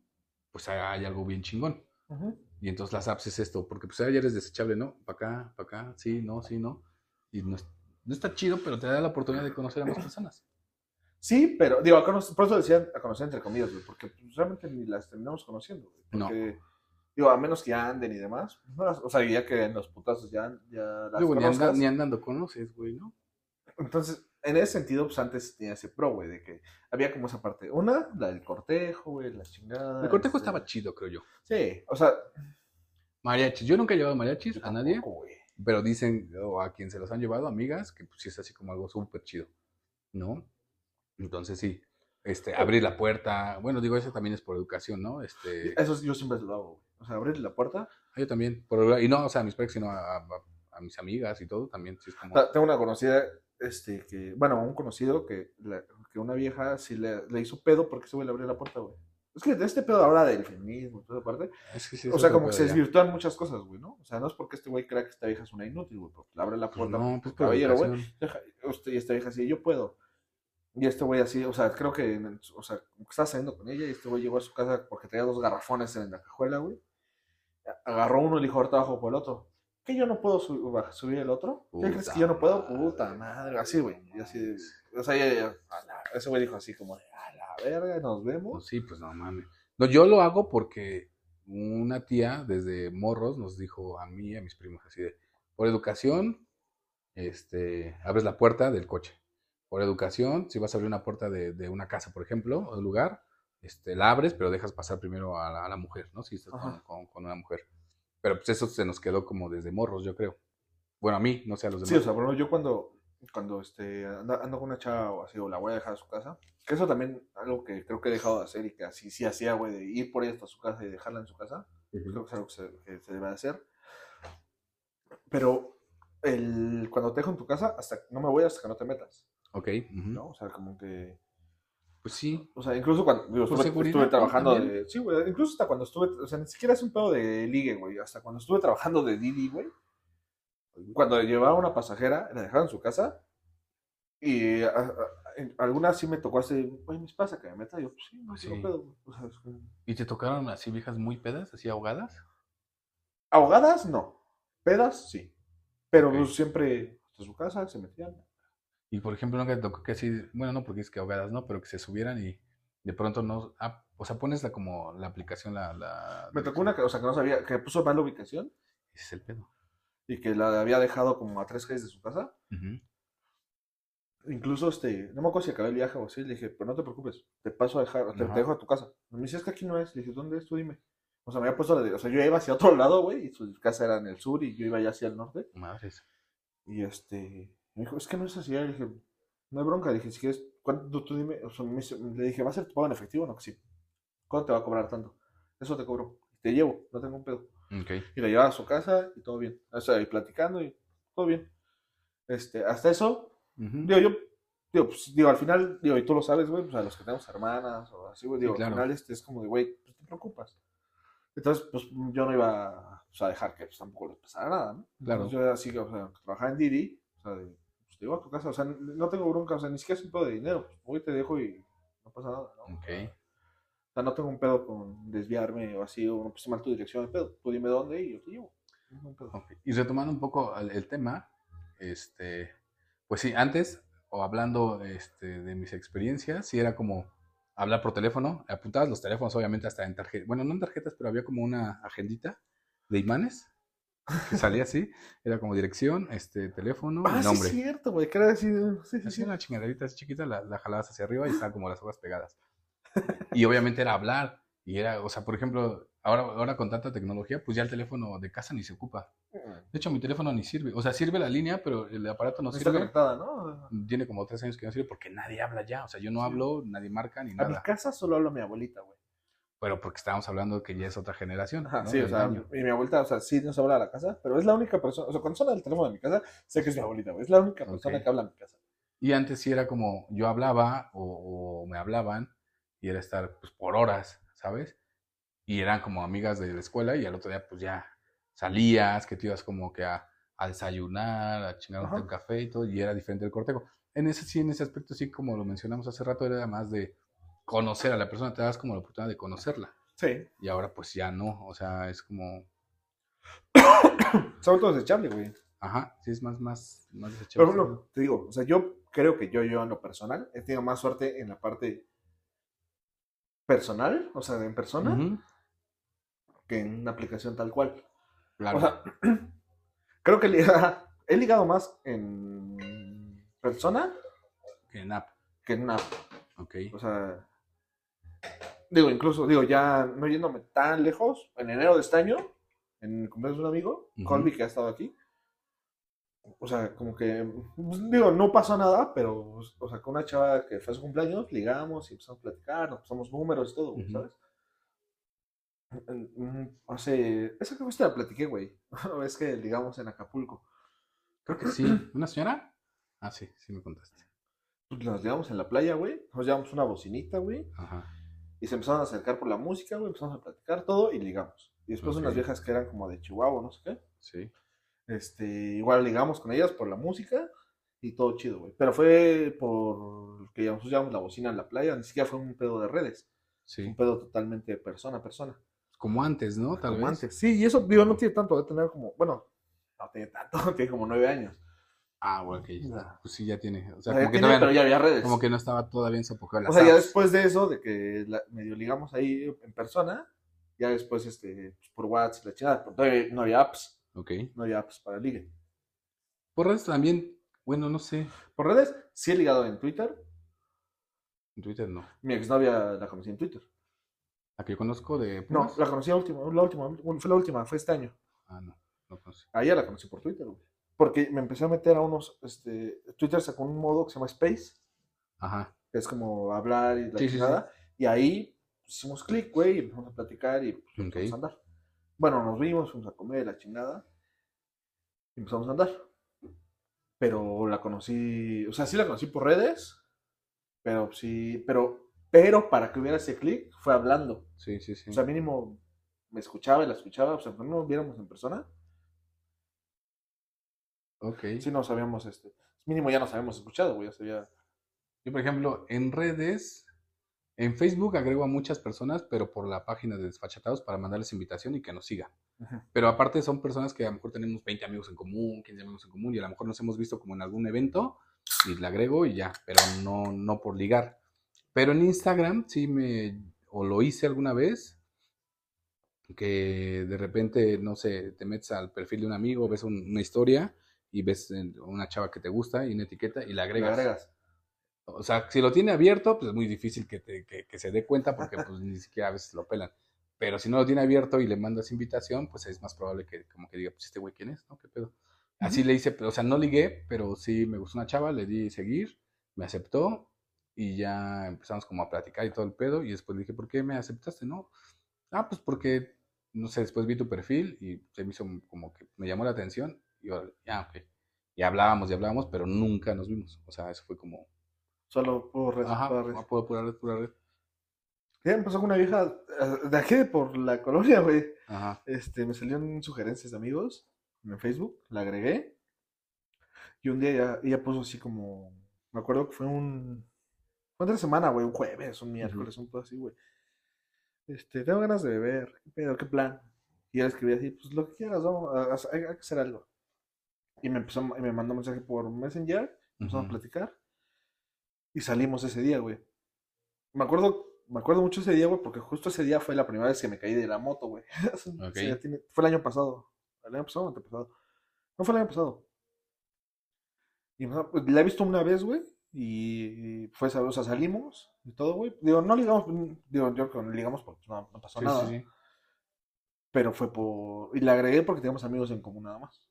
pues hay, hay algo bien chingón. Ujú. Y entonces las apps es esto, porque pues ya eres desechable, ¿no? Para acá, para acá, sí, no, sí, no. Y no, no está chido, pero te da la oportunidad de conocer a más personas. Sí, pero digo, a conocer- por eso decía a conocer entre comillas, güey, porque pues, realmente ni las terminamos conociendo, güey. No. Porque, digo, a menos que anden y demás. no las- o sea, ya que en los putazos ya, ya las Luego ni, anda- ni andando conoces, güey, ¿no? Entonces, en ese sentido, pues antes tenía ese pro, güey, de que había como esa parte. Una, la del cortejo, güey, la chingada. El cortejo este, estaba chido, creo yo. Sí, o sea. Mariachis. Yo nunca he llevado mariachis a nadie, güey. pero dicen, o a quien se los han llevado, amigas, que pues sí es así como algo súper chido, ¿no? Entonces sí, este, abrir la puerta, bueno, digo, eso también es por educación, ¿no? Este, Eso yo siempre lo hago, güey. O sea, abrir la puerta. yo también, por, y no, o sea, a mis parejas, sino a, a- a mis amigas y todo, también, sí es como... Tengo una conocida, este, que, bueno, un conocido que, la- que una vieja sí le, le hizo pedo porque ese güey le abrió la puerta, güey. Es que este pedo ahora del feminismo y toda parte, Es que sí, o sea, como que se desvirtúan muchas cosas, güey, ¿no? O sea, no es porque este güey crea que esta vieja es una inútil, güey, porque le abre la Pues puerta. no, pues, caballero, güey. y esta vieja así, yo puedo. Y este güey así, o sea, creo que, o sea, estaba saliendo con ella y este güey llegó a su casa porque traía dos garrafones en la cajuela, güey. Agarró uno y le dijo, ahorita bajo por el otro. ¿Que yo no puedo subir el otro? ¿Qué crees que yo no puedo? Puta madre, así, güey. Y así, o sea, ya- ya- ese güey dijo así como, de, a la verga, nos Pues vemos. sí, pues no mames. No, yo lo hago porque una tía desde morros nos dijo a mí y a mis primos así de, por educación, este, abres la puerta del coche. Por educación, si vas a abrir una puerta de, de una casa, por ejemplo, o de un lugar, este, la abres, pero dejas pasar primero a la, a la mujer, ¿no? Si estás con, con- con una mujer. Pero pues eso se nos quedó como desde morros, yo creo. Bueno, a mí, no sé a los demás. Sí, o sea, ejemplo, yo cuando, cuando este, ando, ando con una chava o así, o la voy a dejar a su casa, que eso también algo que creo que he dejado de hacer y que así sí hacía, güey, de ir por ella hasta su casa y dejarla en su casa. Ujú. Creo que es algo que se, que se debe de hacer. Pero el, cuando te dejo en tu casa, hasta no me voy hasta que no te metas, Ok, ujú. ¿no? O sea, como que... pues sí. O sea, incluso cuando digo, estuve, estuve trabajando También. de... Sí, güey, incluso hasta cuando estuve... O sea, ni siquiera es un pedo de ligue, güey. Hasta cuando estuve trabajando de Didi, güey. Cuando llevaba una pasajera, la dejaba en su casa. Y a- a- en- alguna sí me tocó así, güey, ¿me pasa que me meta? Y yo, pues sí, no sí. pedo. O sea, es ¿Y te tocaron así viejas muy pedas, así ahogadas? Ahogadas, no. Pedas, sí. Pero pues, siempre hasta su casa se metían. Y por ejemplo, nunca te tocó que así, bueno, no porque es que ahogadas, ¿no? Pero que se subieran y de pronto no, ah, o sea, pones la como la aplicación, la, la Me tocó una que, o sea, que no sabía, que puso mala ubicación Ese es el pedo. y que la había dejado como a tres calles de su casa. Incluso, este, no me acuerdo si acabé el viaje o así, le dije, pero no te preocupes, te paso a dejar, te, dejo a tu casa. Me dice, es que aquí no es. Le dije, ¿dónde es? Tú dime. O sea, me había puesto, la de- o sea, yo iba hacia otro lado, güey, y su casa era en el sur y yo iba ya hacia el norte. Madres. Y este, me dijo, es que no es así. Le dije, no hay bronca. Le dije, si quieres, ¿cuánto tú dime? O sea, me le dije, ¿va a ser tu pago en efectivo? No, que sí. ¿Cuánto te va a cobrar tanto? Eso te cobro. Te llevo, no tengo un pedo. Y la llevaba a su casa y todo bien. O sea, y platicando y todo bien. Este, hasta eso, digo, yo, digo, pues, digo, al final, digo, y tú lo sabes, güey, pues a los que tenemos hermanas o así, güey, Sí, digo, claro. al final este es como de, güey, pues te preocupas. Entonces, pues yo no iba pues, a dejar que pues, tampoco les pasara nada, ¿no? Claro. Entonces, yo así, o sea, trabajaba en Didi, o sea, de, pues te llevo a tu casa, o sea, no tengo bronca, o sea, ni siquiera es un pedo de dinero, pues voy te dejo y no pasa nada, ¿no? Ok. O sea, no tengo un pedo con desviarme o así, o no puse mal tu dirección de pedo. Tú dime dónde y yo te llevo. No hay pedo. Ok. Y retomando un poco el, el tema, este, pues sí, antes, o hablando este, de mis experiencias, sí era como hablar por teléfono, apuntabas los teléfonos obviamente hasta en tarjetas, bueno, no en tarjetas, pero había como una agendita de imanes que salía así, era como dirección, este, teléfono Ah, y sí, nombre. es cierto, güey, que era así, sí, sí, Así sí. una chingaderita así chiquita, la, la jalabas hacia arriba y estaban como las hojas pegadas. Y obviamente era hablar. Y era, o sea, por ejemplo, ahora, ahora con tanta tecnología, pues ya el teléfono de casa ni se ocupa. De hecho, mi teléfono ni sirve. O sea, sirve la línea, pero el aparato no No está sirve. conectada, ¿no? Tiene como tres años que no sirve porque nadie habla ya. O sea, yo no hablo, nadie marca ni A mi nada. casa solo habla mi abuelita, güey. Pero porque estábamos hablando que ya es otra generación. Ajá, ¿no? sí, o sea, año. y mi abuelita, o sea, sí nos habla a la casa, pero es la única persona, o sea, cuando suena el teléfono de mi casa, sé que es mi abuelita, güey. Es la única persona Ok. que habla en mi casa. Y antes sí era como yo hablaba o, o me hablaban y era estar pues por horas, ¿sabes? Y eran como amigas de la escuela y al otro día pues ya salías, que te ibas como que a, a desayunar, a chingarte un café y todo, y era diferente el cortejo. En ese sí, en ese aspecto sí, como lo mencionamos hace rato, era más de conocer a la persona, te das como la oportunidad de conocerla. Sí. Y ahora pues ya no, o sea, es como, Son todos desechable, güey. ajá, sí es más, más, más Por desechable. ejemplo, te digo, o sea, yo creo que yo, yo en lo personal, he tenido más suerte en la parte personal, o sea, en persona, que en una aplicación tal cual. claro. O sea, creo que he ligado más en persona Que en app. que en app. Ok. O sea, digo, incluso, digo, ya no yéndome tan lejos, en enero de este año, en el cumpleaños de un amigo, Ujú. Colby, que ha estado aquí. O sea, como que, pues, digo, no pasó nada, pero, o sea, con una chava que fue a su cumpleaños, ligamos y empezamos a platicar, nos pasamos números y todo, güey, Ujú. ¿sabes? Mm, Hace, esa que la platiqué, güey. Es que ligamos en Acapulco. Creo que sí. ¿Una señora? Ah, sí, sí me contaste. Pues Nos ligamos en la playa, güey. Nos llevamos una bocinita, güey. Ajá. Y se empezaron a acercar por la música, güey. Empezamos a platicar todo y ligamos. Y después Ok. unas viejas que eran como de Chihuahua, no sé qué. Sí. Este, igual ligamos con ellas por la música y todo chido, güey. Pero fue por que nosotros llevamos la bocina en la playa, ni siquiera fue un pedo de redes. Sí. Un pedo totalmente persona a persona. Como antes, ¿no? Tal Como vez. antes. Sí, y eso, digo, no tiene tanto, de tener como, bueno, no tiene tanto, tiene como nueve años. Ah, bueno, ok. Ya. Pues sí, ya tiene. O sea, como, ya que tiene, todavía, pero ya había redes. como que no estaba todavía en las O sea, ya después de eso, de que la- medio ligamos ahí en persona, ya después, este, por WhatsApp, la chingada, pero todavía no había apps, Ok. no había apps para ligue. Por redes también, bueno, no sé. Por redes, sí he ligado en Twitter, En Twitter no. mi exnovia la conocí en Twitter. La que yo conozco de. No, la conocí la última, la última, fue la última, fue este año. Ah, no. No conocí. A ella la conocí por Twitter, güey. Porque me empecé a meter a unos, este, Twitter sacó un modo que se llama Space, Ajá. que es como hablar y la Sí, sí, chingada, y ahí hicimos clic, güey, y empezamos a platicar y pues, empezamos a andar. Bueno, nos vimos, fuimos a comer la chingada, y empezamos a andar. Pero la conocí, o sea, sí la conocí por redes, pero sí, pero, pero para que hubiera ese clic fue hablando. Sí, sí, sí. O sea, mínimo me escuchaba y la escuchaba, o sea, cuando no nos viéramos en persona, ok. sí nos habíamos, este, mínimo ya nos habíamos escuchado, güey, ya sabía. Yo, por ejemplo, en redes, en Facebook agrego a muchas personas, pero por la página de Desfachatados para mandarles invitación y que nos sigan. Pero aparte son personas que a lo mejor tenemos 20 amigos en común, 15 amigos en común y a lo mejor nos hemos visto como en algún evento y le agrego y ya, pero no, no por ligar. Pero en Instagram sí me, o lo hice alguna vez, que de repente, no sé, te metes al perfil de un amigo, ves un- una historia y ves una chava que te gusta y una etiqueta y la Le agregas. agregas. O sea, si lo tiene abierto, pues es muy difícil que, te- que- que se dé cuenta porque pues ni siquiera a veces lo pelan. Pero si no lo tiene abierto y le mandas invitación, pues es más probable que como que diga, pues este güey, ¿quién es? ¿No? ¿Qué pedo? Así le hice, o sea, no ligué, pero sí me gustó una chava, le di seguir, me aceptó y ya empezamos como a platicar y todo el pedo y después dije, ¿por qué me aceptaste? No, ah, pues porque, no sé, después vi tu perfil y se me hizo como que me llamó la atención y ya, ok. Y hablábamos y hablábamos, pero nunca nos vimos. O sea, eso fue como, Solo por redes. Ajá, por redes. ah, pura, pura red, pura red. Ya me pasó con una vieja eh, de aquí, por la colonia, güey. Ajá. Este, me salieron sugerencias de amigos en Facebook, la agregué. Y un día ella, ella puso así como. Me acuerdo que fue un. Fue entre semana, güey, un jueves, un miércoles, un pedo así, güey. Este, tengo ganas de beber. ¿Qué pedo? ¿Qué plan? Y ella escribía así, pues lo que quieras, vamos, hay que hacer algo. Y me empezó, y me mandó un mensaje por Messenger, empezamos a Ujú. platicar. Y salimos ese día, güey. Me acuerdo, me acuerdo mucho ese día, güey, porque justo ese día fue la primera vez que me caí de la moto, güey. Ok. Sí, tiene- fue el año pasado. ¿El año pasado o antepasado? No fue el año pasado. Y pues, la he visto una vez, güey. Y, y fue, o sea, salimos y todo, güey. Digo, no ligamos, mm, digo, yo creo que no ligamos porque no, no pasó Sí, nada. sí, sí. Pero fue por. Y la agregué porque teníamos amigos en común nada más.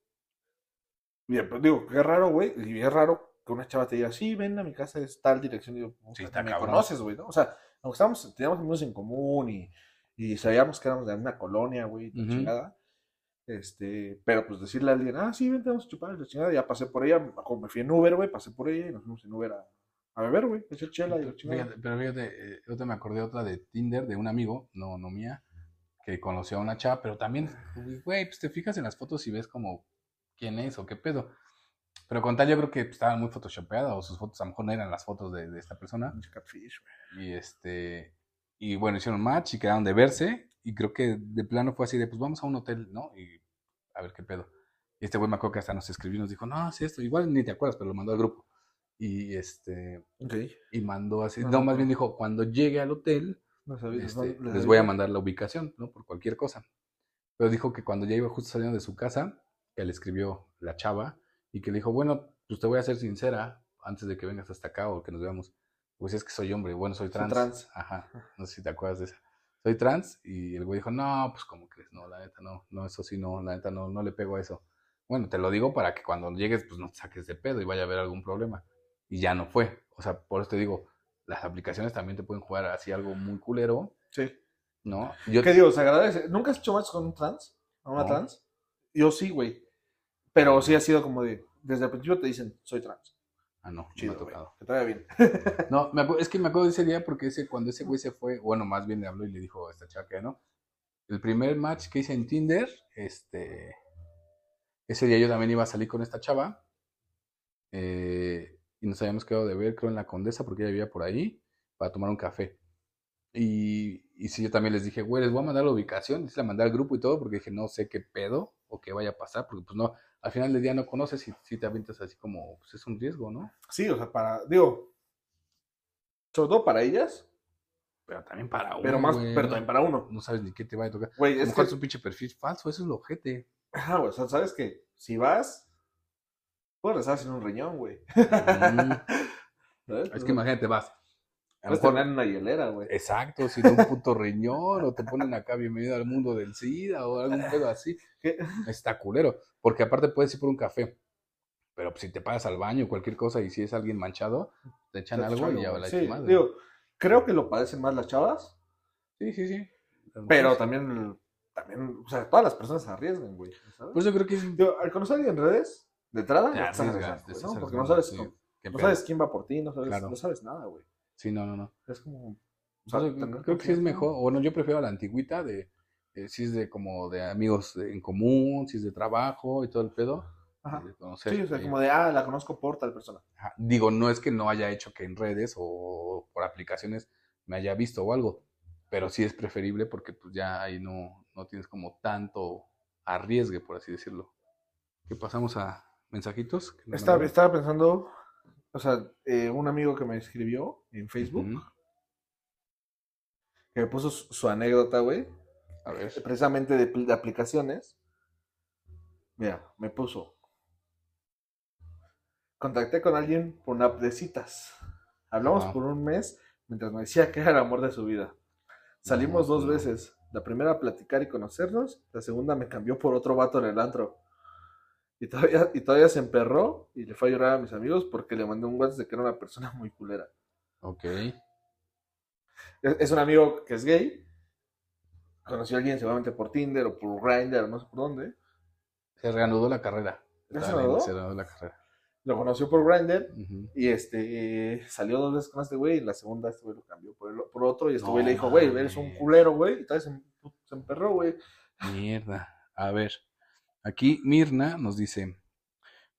Bien, pero digo, qué raro, güey. Y es raro que una chava te diga, sí, ven a mi casa, es tal dirección. Y digo, o Sí, está me cabrón. conoces, güey, ¿no? O sea, aunque estábamos, teníamos amigos en común y, y sabíamos que éramos de una colonia, güey, la Ujú. chingada. Este, pero pues decirle a alguien, ah, sí, vente, vamos a chupar, la chingada. Ya pasé por ella, me fui en Uber, güey, pasé por ella y nos fuimos en Uber a, a beber, güey, echar chela y la chingada. Fíjate, pero fíjate, eh, otra me acordé otra de Tinder de un amigo, no, no mía, que conoció a una chava, pero también, güey, pues te fijas en las fotos y ves como quién es o qué pedo. Pero con tal yo creo que estaban muy photoshopeadas o sus fotos a lo mejor no eran las fotos de, de esta persona. Catfish. Y este, y bueno, hicieron match y quedaron de verse. Y creo que de plano fue así de, pues vamos a un hotel, ¿no? Y a ver qué pedo. Y este güey me acuerdo que hasta nos escribió y nos dijo, no, sí, esto, igual ni te acuerdas, pero lo mandó al grupo. Y este, Ok. y mandó así, No, no, no, más no. bien dijo, cuando llegue al hotel, sabía, este, les voy a mandar la ubicación, ¿no? Por cualquier cosa. Pero dijo que cuando ya iba justo saliendo de su casa, que le escribió la chava y que le dijo, bueno, pues te voy a ser sincera, antes de que vengas hasta acá o que nos veamos, pues es que soy hombre, bueno, soy trans. trans. Ajá, no sé si te acuerdas de esa. Soy trans y el güey dijo, no, pues ¿cómo crees? No, la neta no, no, eso sí, no, la neta no, no le pego a eso. Bueno, te lo digo para que cuando llegues, pues no te saques de pedo y vaya a haber algún problema. Y ya no fue. O sea, por eso te digo, las aplicaciones también te pueden jugar así algo muy culero, Sí. ¿no? Yo, ¿Qué digo? ¿Se agradece? ¿Nunca has hecho match con un trans? ¿A una No. trans? Yo sí, güey. Pero sí ha sido como de. Desde el principio te dicen, soy trans. Ah, no, no Chido, me ha tocado. Que te vaya bien. No, me es que me acuerdo de ese día porque ese, cuando ese güey se fue, bueno, más bien le habló y le dijo a esta chava que no. El primer match que hice en Tinder, este, ese día yo también iba a salir con esta chava eh, y nos habíamos quedado de ver, creo, en la Condesa porque ella vivía por ahí para tomar un café. Y, y sí, yo también les dije, güey, les voy a mandar la ubicación, se la mandé al grupo y todo porque dije, no sé qué pedo o qué vaya a pasar, porque pues no, al final del día no conoces si, si te avientas así como, pues es un riesgo, ¿no? Sí, o sea, para. Digo. Sobre todo para ellas, Pero también para uno, pero más. güey, Pero también para uno. no sabes ni qué te va a tocar. Güey, es que. es un pinche perfil falso, eso es lo ojete. Ajá, güey. O sea, sabes que si vas. Puedes rezar sin un riñón, güey. Es que imagínate, vas. A Puedes mejor- tener una hielera, güey. exacto, si no un puto riñón, o te ponen acá bienvenido al mundo del SIDA, o algún pedo así. ¿Qué? Está culero. Porque aparte puedes ir por un café. Pero pues, si te pagas al baño, cualquier cosa, y si es alguien manchado, te echan Te algo echan y ya va la Sí, madre. digo, creo que lo padecen más las chavas, Sí, sí, sí. pero también, también, o sea, todas las personas se arriesgan, güey. ¿sabes? Pues yo creo que es. Digo, al conocer a alguien en redes, de entrada, ya te estás arriesgando, ¿no? Porque no sabes, sí. no sabes quién va por ti, no sabes, Claro. no sabes nada, güey. Sí, no, no, no. Es como... o sea, creo que sí es mejor, bueno, yo prefiero la antigüita de, eh, si es de como de amigos de- en común, si es de trabajo y todo el pedo, Ajá. de conocer, Sí, o sea, eh, como de, ah, la conozco por tal persona. ajá. Digo, no es que no haya hecho que en redes o por aplicaciones me haya visto o algo, pero sí es preferible porque pues ya ahí no, no tienes como tanto arriesgue, por así decirlo. Que pasamos a mensajitos. que estaba pensando, o sea, eh, un amigo que me escribió en Facebook, que me puso su, su anécdota, güey, A ver. precisamente de, pl- de aplicaciones. Mira, me puso. Contacté con alguien por una app de citas. Hablamos por un mes mientras me decía que era el amor de su vida. Salimos dos veces. La primera a platicar y conocernos. La segunda me cambió por otro vato en el antro. Y todavía, y todavía se emperró y le fue a llorar a mis amigos porque le mandé un WhatsApp de que era una persona muy culera. Ok. Es, es un amigo que es gay. Conoció a alguien seguramente por Tinder o por Grindr no sé por dónde. Se reanudó la carrera. ¿Ya se reanudó? Se reanudó la carrera. Lo conoció por Grindr y este eh, salió dos veces con este güey y la segunda este güey lo cambió por, el- por otro y este No güey le dijo, güey, eres un culero, güey. Y tal vez se, se emperró, güey. Mierda. A ver. Aquí Mirna nos dice,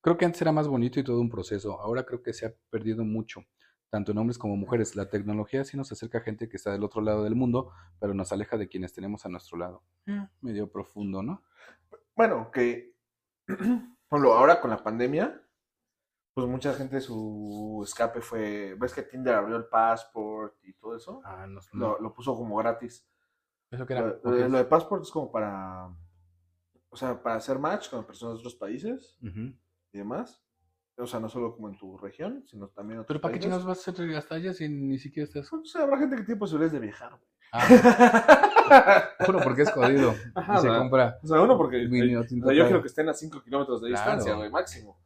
creo que antes era más bonito y todo un proceso. Ahora creo que se ha perdido mucho, tanto en hombres como mujeres. La tecnología sí nos acerca a gente que está del otro lado del mundo, pero nos aleja de quienes tenemos a nuestro lado. Eh, medio profundo, ¿no? Bueno, que, por ahora con la pandemia, pues mucha gente su escape fue, ves que Tinder abrió el passport y todo eso, Ah, no. lo, lo puso como gratis. ¿Eso qué Lo, era? lo de- lo de passport es como para, o sea, para hacer match con personas de otros países y demás. O sea, no solo como en tu región, sino también en otros Pero ¿para qué chingados vas a hacer hasta allá si ni siquiera estás? Pues, o sea, habrá gente que tiene posibilidades de viajar, güey. Ah, uno porque es jodido. Ajá, y se compra O sea, uno porque sea, yo quiero que estén a 5 kilómetros de distancia, güey, máximo.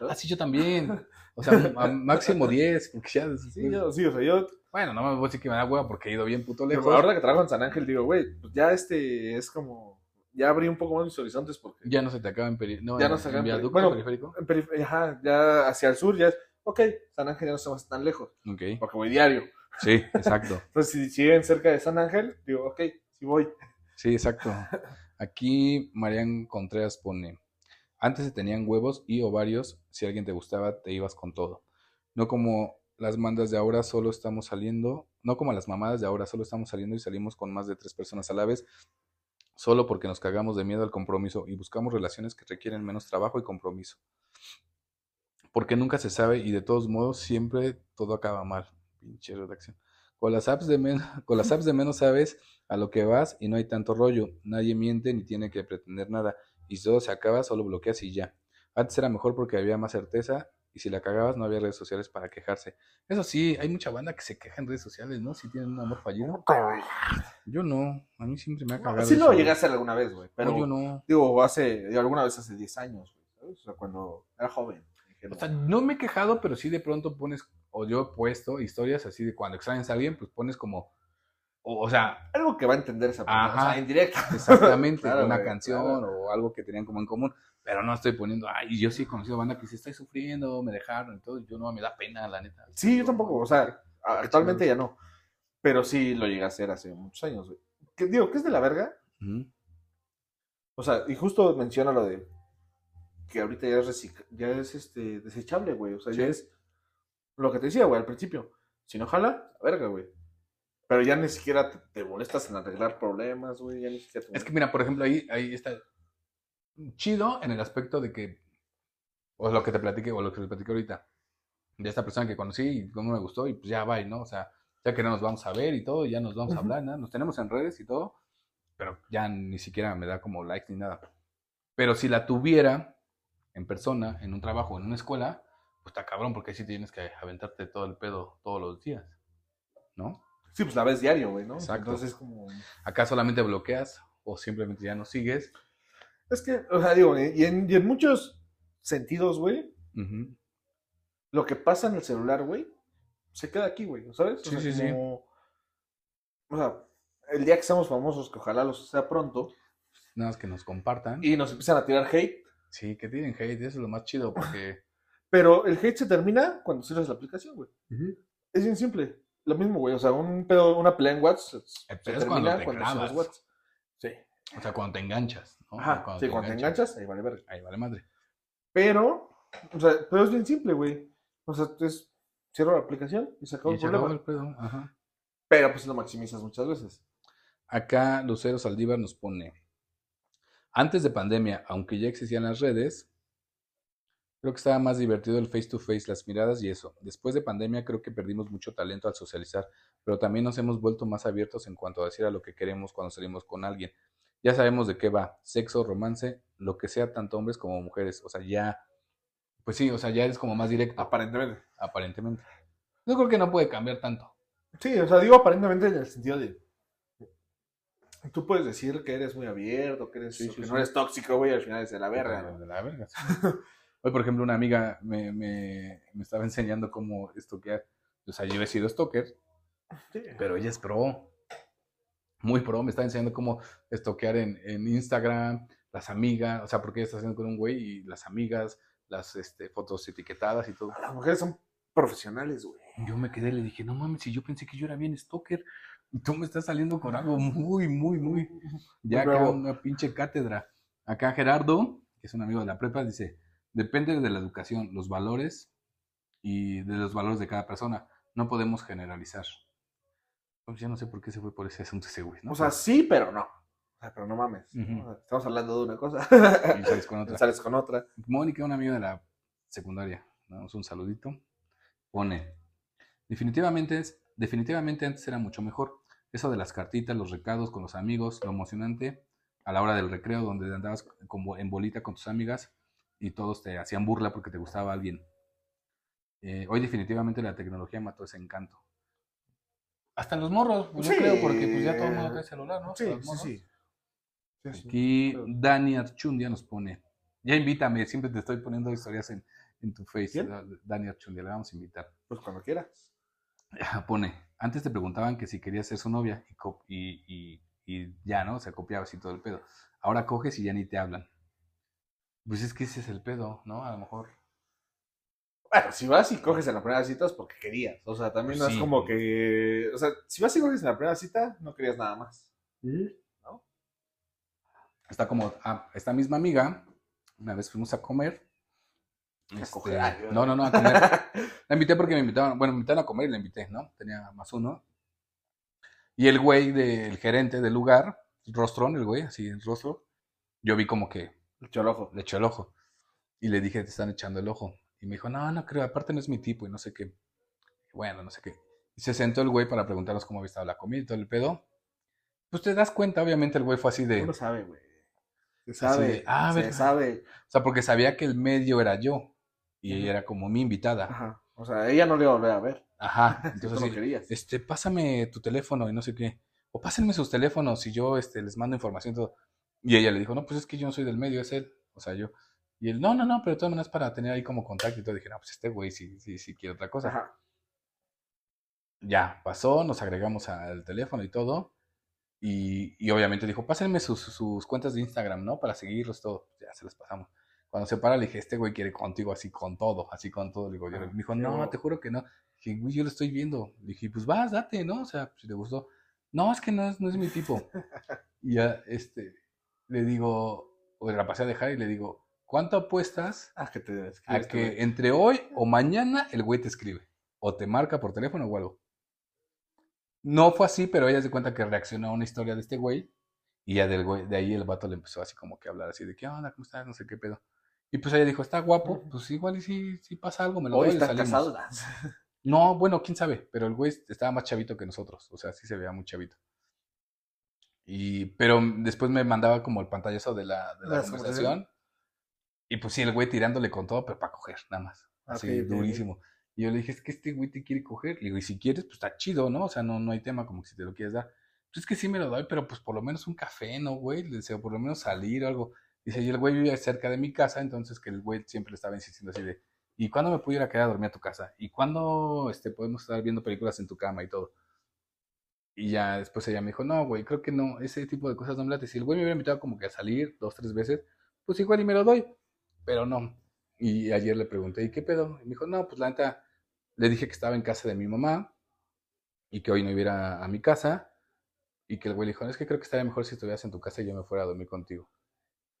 Ah, sí, yo también. O sea, a máximo 10, porque ya después- Sí, yo, sí, o sea, yo, Bueno, no me voy a decir que me da hueva porque he ido bien puto lejos. ahora que trabajo en San Ángel, digo, güey, pues ya este es como, ya abrí un poco más mis horizontes porque Ya no se te acaba en, peri... no, Ya en- no se acaba en viaducto bueno, periférico. en perif- ajá, ya hacia el sur ya es, ok, San Ángel ya no estamos tan lejos, Ok. porque voy diario. Sí, exacto. Entonces, si, si viven cerca de San Ángel, digo, ok, sí voy. Sí, exacto. Aquí Marian Contreras pone, antes se tenían huevos y ovarios, si alguien te gustaba, te ibas con todo. No como las mandas de ahora, solo estamos saliendo, no como las mamadas de ahora, solo estamos saliendo y salimos con más de tres personas a la vez, solo porque nos cagamos de miedo al compromiso y buscamos relaciones que requieren menos trabajo y compromiso. Porque nunca se sabe y de todos modos siempre todo acaba mal. Pinche redacción. Con las apps de, men- con las apps de menos sabes a lo que vas y no hay tanto rollo. Nadie miente ni tiene que pretender nada. Y si todo se acaba, solo bloqueas y ya. Antes era mejor porque había más certeza y si la cagabas no había redes sociales para quejarse. Eso sí, hay mucha banda que se queja en redes sociales, ¿no? Si tienen un amor fallido. Yo no, a mí siempre me ha cagado. Sí eso. lo llegué a hacer alguna vez, güey. Pero, No, yo no. digo, hace, alguna vez hace 10 años, güey. O sea, cuando era joven. O sea, no. no me he quejado, pero sí de pronto pones, o yo he puesto historias así de cuando extrañas a alguien, pues pones como, o, o sea, Algo que va a entender esa persona. Ajá. O sea, en directo. exactamente Claro, una güey, canción claro. o algo que tenían como en común, pero no estoy poniendo, ay, yo sí he conocido banda que se estoy sufriendo, me dejaron y todo, y yo no, me da pena, la neta. Sí, yo tampoco. O sea, actualmente ya no. Pero sí lo llegué a hacer hace muchos años, güey. Que, digo, ¿qué es de la verga? O sea, y justo menciona lo de que ahorita ya es, ya es este, desechable, güey. O sea, ya es lo que te decía, güey, al principio. Si no jala, la verga, güey. Pero ya ni siquiera te, te molestas en arreglar problemas, güey. Ya ni siquiera te Es que mira, por ejemplo, ahí, ahí está chido en el aspecto de que, o lo que te platiqué, o lo que te platiqué ahorita, de esta persona que conocí y cómo me gustó, y pues ya va, ¿no? O sea, ya que no nos vamos a ver y todo, ya nos vamos a Ujú. hablar, ¿no? Nos tenemos en redes y todo, pero ya ni siquiera me da como likes ni nada. Pero si la tuviera en persona, en un trabajo, en una escuela, pues está cabrón, porque sí tienes que aventarte todo el pedo todos los días, ¿no? Sí, pues la ves diario, güey, ¿no? Exacto. Entonces, como. Acá solamente bloqueas o simplemente ya no sigues. Es que, o sea, digo, y en, y en muchos sentidos, güey, lo que pasa en el celular, güey, se queda aquí, güey, ¿sabes? O Sí, sea, sí, sí. O sea, el día que seamos famosos, que ojalá lo sea pronto, Nada más que nos compartan. y nos empiezan a tirar hate, Sí, que tienen hate, eso es lo más chido porque... pero el hate se termina cuando cierras la aplicación, güey. Es bien simple. Lo mismo, güey. O sea, un pedo, una pelea en WhatsApp se es cuando te cierras clavas. WhatsApp. Sí. O sea, cuando te enganchas, ¿no? Ajá, sí, cuando te enganchas, ahí vale verga. Ahí vale madre. Pero, o sea, pero es bien simple, güey. O sea, es cierro la aplicación y se acabó Y el problema. el pedo, ajá. Pero pues lo maximizas muchas veces. Acá Lucero Saldívar nos pone, antes de pandemia, aunque ya existían las redes, creo que estaba más divertido el face to face, las miradas y eso. Después de pandemia creo que perdimos mucho talento al socializar, pero también nos hemos vuelto más abiertos en cuanto a decir a lo que queremos cuando salimos con alguien. Ya sabemos de qué va, sexo, romance, lo que sea, tanto hombres como mujeres. O sea, ya, pues sí, o sea, ya es como más directo, Aparentemente. aparentemente. Yo creo que no puede cambiar tanto. Sí, o sea, digo aparentemente en el sentido de. Tú puedes decir que eres muy abierto, que, eres, Sí, o sí, que sí. no eres tóxico, güey, al final es de la verga. De ¿no? la verga. Hoy, por ejemplo, una amiga me, me, me estaba enseñando cómo estoquear. O sea, yo he sido stalker, Sí. pero ella es pro. Muy pro. Me está enseñando cómo estoquear en, en Instagram, las amigas. O sea, porque ella está haciendo con un güey y las amigas, las este, fotos etiquetadas y todo. Las mujeres son profesionales, güey. Yo me quedé y le dije, no mames, si yo pensé que yo era bien stalker. Y tú me estás saliendo con algo muy, muy, muy. Ya Muy acá una pinche cátedra. Acá Gerardo, que es un amigo de la prepa, dice, depende de la educación, los valores y de los valores de cada persona. No podemos generalizar. Pues ya no sé por qué se fue por ese asunto ese güey, ¿no? O sea, sí, pero no. O sea, pero no mames. Ujú. O sea, estamos hablando de una cosa. y sales con otra. Sales con otra. Mónica, una amiga de la secundaria, damos un saludito, pone, definitivamente, es, definitivamente antes era mucho mejor. Eso de las cartitas, los recados con los amigos, lo emocionante a la hora del recreo, donde andabas como en bolita con tus amigas y todos te hacían burla porque te gustaba alguien. Eh, hoy definitivamente la tecnología mató ese encanto. Hasta en los morros, pues, yo creo, porque pues ya todo el mundo trae celular, ¿no? Sí, sí, sí. Aquí Pero- Dani Archundia nos pone. Ya invítame, siempre te estoy poniendo historias en, en tu face. Dani Archundia, le vamos a invitar. Pues cuando quieras. Pone, antes te preguntaban que si querías ser su novia y, y- y ya, ¿no? O sea, copiabas y todo el pedo. Ahora coges y ya ni te hablan. Pues es que ese es el pedo, ¿no? A lo mejor. Bueno, si vas y coges en la primera cita es porque querías. O sea, también no es como que. O sea, si vas y coges en la primera cita, no querías nada más. Está como, ah, esta misma amiga, una vez fuimos a comer. A este, coger, ay, no, no, no, a comer. La invité porque me invitaron, bueno, me invitaron a comer y la invité, ¿no? Tenía más uno. Y el güey del gerente del lugar, rostrón, el güey, así, el rostro, yo vi como que El cholojo. le echó el ojo. Y le dije, te están echando el ojo. Y me dijo, no, no creo, aparte no es mi tipo y no sé qué. Bueno, no sé qué. Y se sentó el güey para preguntarnos cómo había estado la comida y todo el pedo. Pues te das cuenta, obviamente el güey fue así de... Uno sabe, güey. Se sabe. de, ah, se sabe. O sea, porque sabía que el medio era yo. Y ella era como mi invitada. Ajá. O sea, ella no le iba a volver a ver. Ajá. Entonces, no sí, querías. este, pásame tu teléfono y no sé qué. O pásenme sus teléfonos y yo este, les mando información y todo. Y ella le dijo, no, pues es que yo no soy del medio, es él. O sea, yo. Y él, no, no, no, pero de todas maneras para tener ahí como contacto y todo. Dije, no, pues este güey sí, sí, sí quiere otra cosa. Ajá. Ya, pasó, nos agregamos al teléfono y todo. Y, y obviamente dijo, pásenme sus, sus cuentas de Instagram, ¿no? Para seguirlos todo. Ya se las pasamos. Cuando se para, le dije, este güey quiere contigo así con todo, así con todo. Le digo, yo, Ah, me dijo, no, te juro que no. Dije, güey, yo lo estoy viendo. Le dije, pues vas, date, ¿no? O sea, si te gustó. No, es que no es, no es mi tipo. y ya, este, le digo, o la pasé a dejar y le digo, ¿cuánto apuestas Ah, que te a que entre hoy o mañana el güey te escribe? O te marca por teléfono o algo. No fue así, pero ella se cuenta que reaccionó a una historia de este güey. Y ya del güey, de ahí el vato le empezó así como que a hablar así de qué onda, cómo estás, no sé qué pedo. Y pues ella dijo, está guapo, pues igual y si, si pasa algo, me lo Hoy doy y están salimos". casados. No, bueno, quién sabe, pero el güey estaba más chavito que nosotros, o sea, sí se veía muy chavito. Y, pero después me mandaba como el pantallazo de la, de la conversación. Y pues sí, el güey tirándole con todo, pero para coger, nada más. Así, ok, ok. durísimo. Y yo le dije, es que este güey te quiere coger. Le digo, y si quieres, pues está chido, ¿no? O sea, no, no hay tema como que si te lo quieres dar. Pues es que sí me lo doy, pero pues por lo menos un café, ¿no, güey? Le deseo por lo menos salir o algo. Dice, y el güey vive cerca de mi casa, entonces que el güey siempre le estaba insistiendo así de, ¿y cuándo me pudiera quedar a dormir a tu casa? ¿Y cuándo este, podemos estar viendo películas en tu cama y todo? Y ya después ella me dijo, no, güey, creo que no, ese tipo de cosas no me late. Si el güey me hubiera invitado como que a salir dos, tres veces, pues igual y me lo doy, pero no. Y ayer le pregunté, ¿y qué pedo? Y me dijo, no, pues la neta, le dije que estaba en casa de mi mamá y que hoy no iba a mi casa. Y que el güey le dijo, es que creo que estaría mejor si estuvieras en tu casa y yo me fuera a dormir contigo.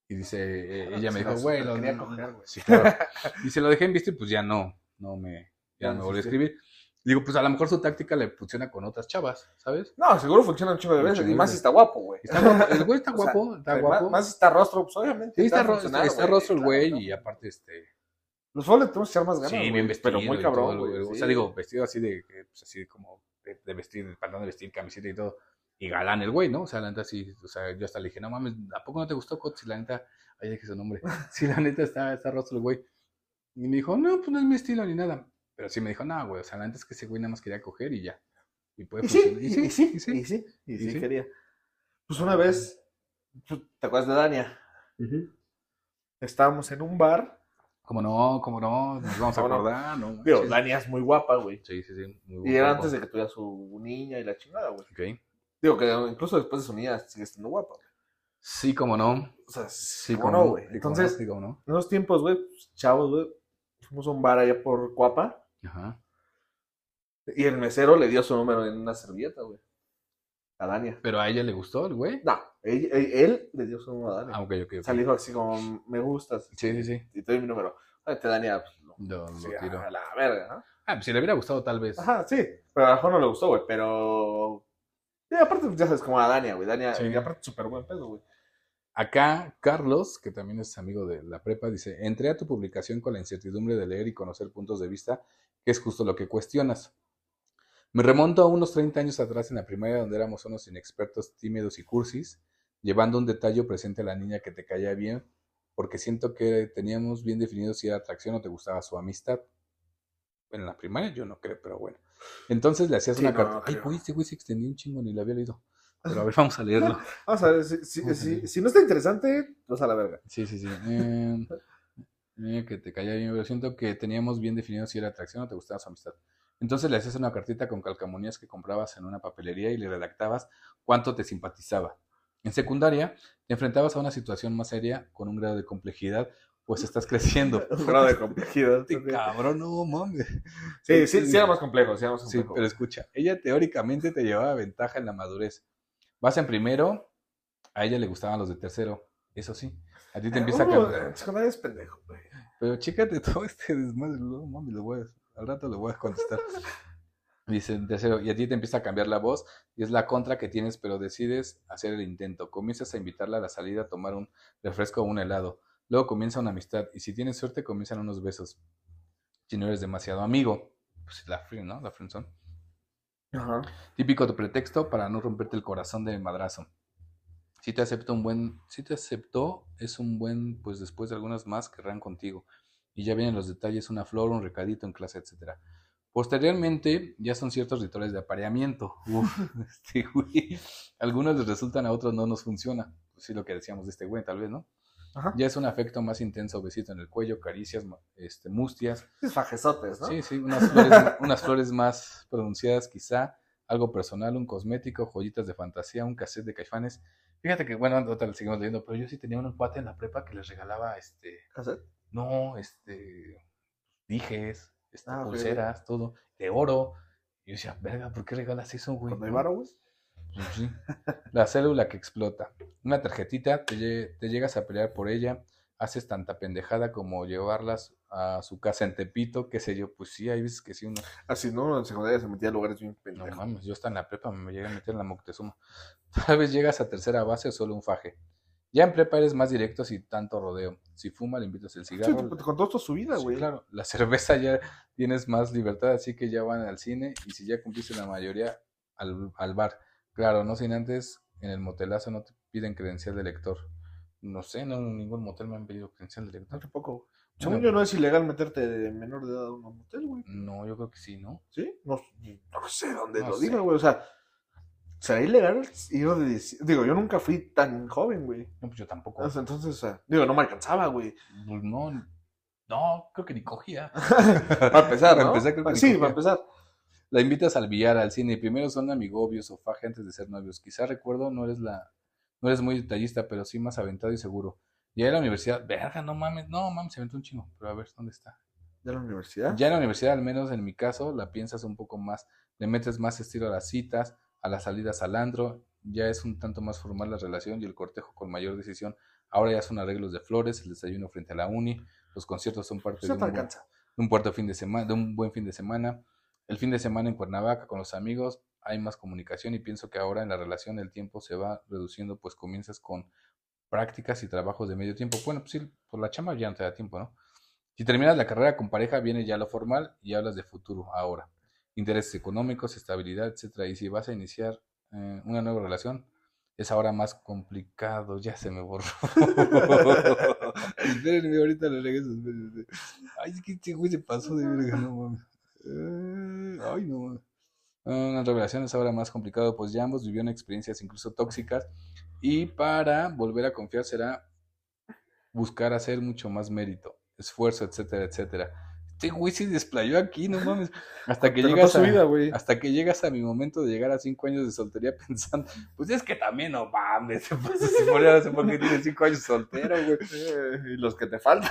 Y dice, eh, Ah, ella me se la dijo, güey, lo, quería no- coger, güey. Sí, claro. Y se lo dejé en visto y pues ya no, no me, ya no me volvió a escribir. Digo, pues a lo mejor su táctica le funciona con otras chavas, ¿sabes? No, seguro funciona un chingo de veces. Y más si está guapo, güey. Está guapo, el güey está O sea, guapo, está guapo. Más, si está rostro, pues obviamente. sí, está, va a ro- funcionar, está rostro el güey y aparte este... Los foles tenemos que echar más ganas. Sí, bien vestido. Pero muy cabrón. O sea, digo, vestido así de, pues, así como de, de vestir, de pantalón de vestir, camiseta y todo. Y galán el güey, ¿no? O sea, la neta sí, o sea, yo hasta le dije, no mames, ¿a poco no te gustó Cots? Y la neta, ay, dije su nombre. Sí, la neta está, está rostro el güey. Y me dijo, no, pues no es mi estilo ni nada. Pero sí me dijo, no, güey, o sea, la neta es que ese güey nada más quería coger y ya. Y puede Y sí, y sí, y sí, y sí, y Y sí sí. quería. Pues una vez, ¿tú ¿te acuerdas de Dania? Estábamos en un bar. Como no, como no, nos vamos a ¿Cómo no? acordar, ¿no? Digo, manches. Dania es muy guapa, güey. Sí, sí, sí. muy Y buen era antes de que tuviera su niña y la chingada, güey. Ok. Digo que incluso después de su niña sigue estando guapa. güey. Sí, como no. O sea, Sí, ¿cómo como no, güey? sí, Entonces, no, sí, como no. en esos tiempos, güey, pues, chavos, güey, fuimos a un bar allá por Cuapa Ajá. y el mesero le dio su número en una servilleta, güey. A Dania. Pero a ella le gustó el güey. No, él, él- él le dio su número a Dania. Ah, ok, ok, O ok. sea, le dijo así como, me gustas. Sí, sí, sí. Y te doy mi número. Ay, te Dania, pues, lo- Lo, lo sí, tiro. a la verga, ¿no? Ah, pues si le hubiera gustado tal vez. Ajá, sí. Pero a lo mejor no le gustó, güey. Pero. Y aparte, pues, ya sabes, como a Dania, güey. Dania, Sí. y aparte, súper buen pedo, güey. Acá, Carlos, que también es amigo de la prepa, dice, entré a tu publicación con la incertidumbre de leer y conocer puntos de vista, que es justo lo que cuestionas. Me remonto a unos 30 años atrás en la primaria donde éramos unos inexpertos, tímidos y cursis, llevando un detalle presente a la niña que te caía bien, porque siento que teníamos bien definido si era atracción o te gustaba su amistad. En la primaria yo no creo, pero bueno. Entonces le hacías Sí, una no, carta. Ay, güey, este güey se extendió un chingo, ni lo había leído. Pero a ver, vamos a leerlo. Vamos a ver, si, no está interesante, vas a la verga. Sí, sí, sí. Eh, que te caía bien, pero siento que teníamos bien definido si era atracción o te gustaba su amistad. Entonces le hacías una cartita con calcamonías que comprabas en una papelería y le redactabas cuánto te simpatizaba. En secundaria, te enfrentabas a una situación más seria con un grado de complejidad, pues estás creciendo. Un grado de complejidad. Este cabrón, no mames. Sí, sí, sí, era más complejo, sí, era más Sí, pero escucha, ella teóricamente te llevaba ventaja en la madurez. Vas en primero, a ella le gustaban los de tercero, eso sí. A ti te empieza a Uh, cambiar. en secundaria es pendejo, güey. Pero chécate todo este desmadre, no mami, lo voy a- al rato lo voy a contestar. Dice tercero, y a ti te empieza a cambiar la voz, y es la contra que tienes, pero decides hacer el intento. Comienzas a invitarla a la salida a tomar un refresco o un helado. Luego comienza una amistad, y si tienes suerte, comienzan unos besos. Si no eres demasiado amigo, pues la free, ¿no? La friendzone. Ajá. Típico de pretexto para no romperte el corazón de madrazo. Si te aceptó un buen, si te aceptó, es un buen, pues después de algunas más querrán contigo. y ya vienen los detalles, una flor, un recadito en clase, etcétera. Posteriormente, ya son ciertos rituales de apareamiento. Uf, este güey. Algunos les resultan, a otros no nos funciona. Pues sí, lo que decíamos de este güey, tal vez, ¿no? Ajá. Ya es un afecto más intenso, besito en el cuello, caricias, este, mustias. Es fajesotes, ¿no? Sí, sí, unas flores, unas flores más pronunciadas quizá, algo personal, un cosmético, joyitas de fantasía, un cassette de caifanes. Fíjate que, bueno, otra le seguimos leyendo, pero yo sí tenía un cuate en la prepa que les regalaba, este, ¿Cassette? no, este, dijes, este, Ah, pulseras, todo, de oro. Y yo decía, verga, ¿por qué regalas eso, güey? Cuando hay ¿No? varo, güey. Pues sí. La célula que explota. Una tarjetita, te, te llegas a pelear por ella, haces tanta pendejada como llevarlas a su casa en Tepito, qué sé yo, pues sí, hay veces que sí uno, Así, ¿no? En secundaria se metía a lugares bien no pendejos. mames, yo hasta en la prepa me llegué a meter en la Moctezuma. Tal vez llegas a tercera base o solo un faje. Ya en prepa eres más directo si tanto rodeo. Si fuma, le invitas el Sí, cigarro. te, te contó toda su vida, Sí, güey. claro, la cerveza ya tienes más libertad, así que ya van al cine y si ya cumpliste la mayoría, al, al bar. Claro, no sin antes, en el motelazo no te piden credencial de lector. No sé, no, en ningún motel me han pedido credencial de No, lector. tampoco. Según yo, no es ilegal meterte de menor de edad a un motel, güey. No, yo creo que sí, ¿no? ¿Sí? No, no sé dónde No lo sé. diga, güey. O sea, ¿será ilegal ir de 10? Digo, yo nunca fui tan joven, güey. No, pues yo tampoco. O sea, Entonces, o sea, digo, no me alcanzaba, güey. Pues no, no, creo que ni cogía. Para empezar, Para ¿no? empezar, creo que ni Sí, cogía. para empezar. La invitas al billar, al cine, y primero son amigobios o faje antes de ser novios. Quizá recuerdo, no eres la, no eres muy detallista, pero sí más aventado y seguro. Ya en la universidad, verga, no mames, no mames, se aventó un chingo. Pero a ver, ¿dónde está? ¿De la universidad? Ya en la universidad, al menos en mi caso, la piensas un poco más, le metes más estilo a las citas, a las salidas al andro, ya es un tanto más formal la relación y el cortejo con mayor decisión. Ahora ya son arreglos de flores, el desayuno frente a la uni, los conciertos son parte de un, buen, de un puerto fin de semana, de un buen fin de semana. El fin de semana en Cuernavaca con los amigos hay más comunicación y pienso que ahora en la relación el tiempo se va reduciendo, pues comienzas con prácticas y trabajos de medio tiempo. Bueno, pues sí, por la chamba ya no te da tiempo, ¿no? Si terminas la carrera con pareja, viene ya lo formal y hablas de futuro ahora. Intereses económicos, estabilidad, etcétera. Y si vas a iniciar eh, una nueva relación, es ahora más complicado. Ya se me borró. Espérenme, ahorita lo regreso. espérenme. Ay, es que este güey se pasó de verga, no mames. Eh, Ay, no mames. Una revelación es ahora más complicado, pues ya ambos vivieron experiencias incluso tóxicas y para volver a confiar será buscar hacer mucho más mérito, esfuerzo, etcétera, etcétera. Este güey se desplayó aquí, no mames. Hasta que llegas a, su vida, güey. hasta que llegas a mi momento de llegar a cinco años de soltería pensando, pues es que también no mames, se pasa si por no sé por qué tienes cinco años soltero, güey. Eh, y los que te faltan.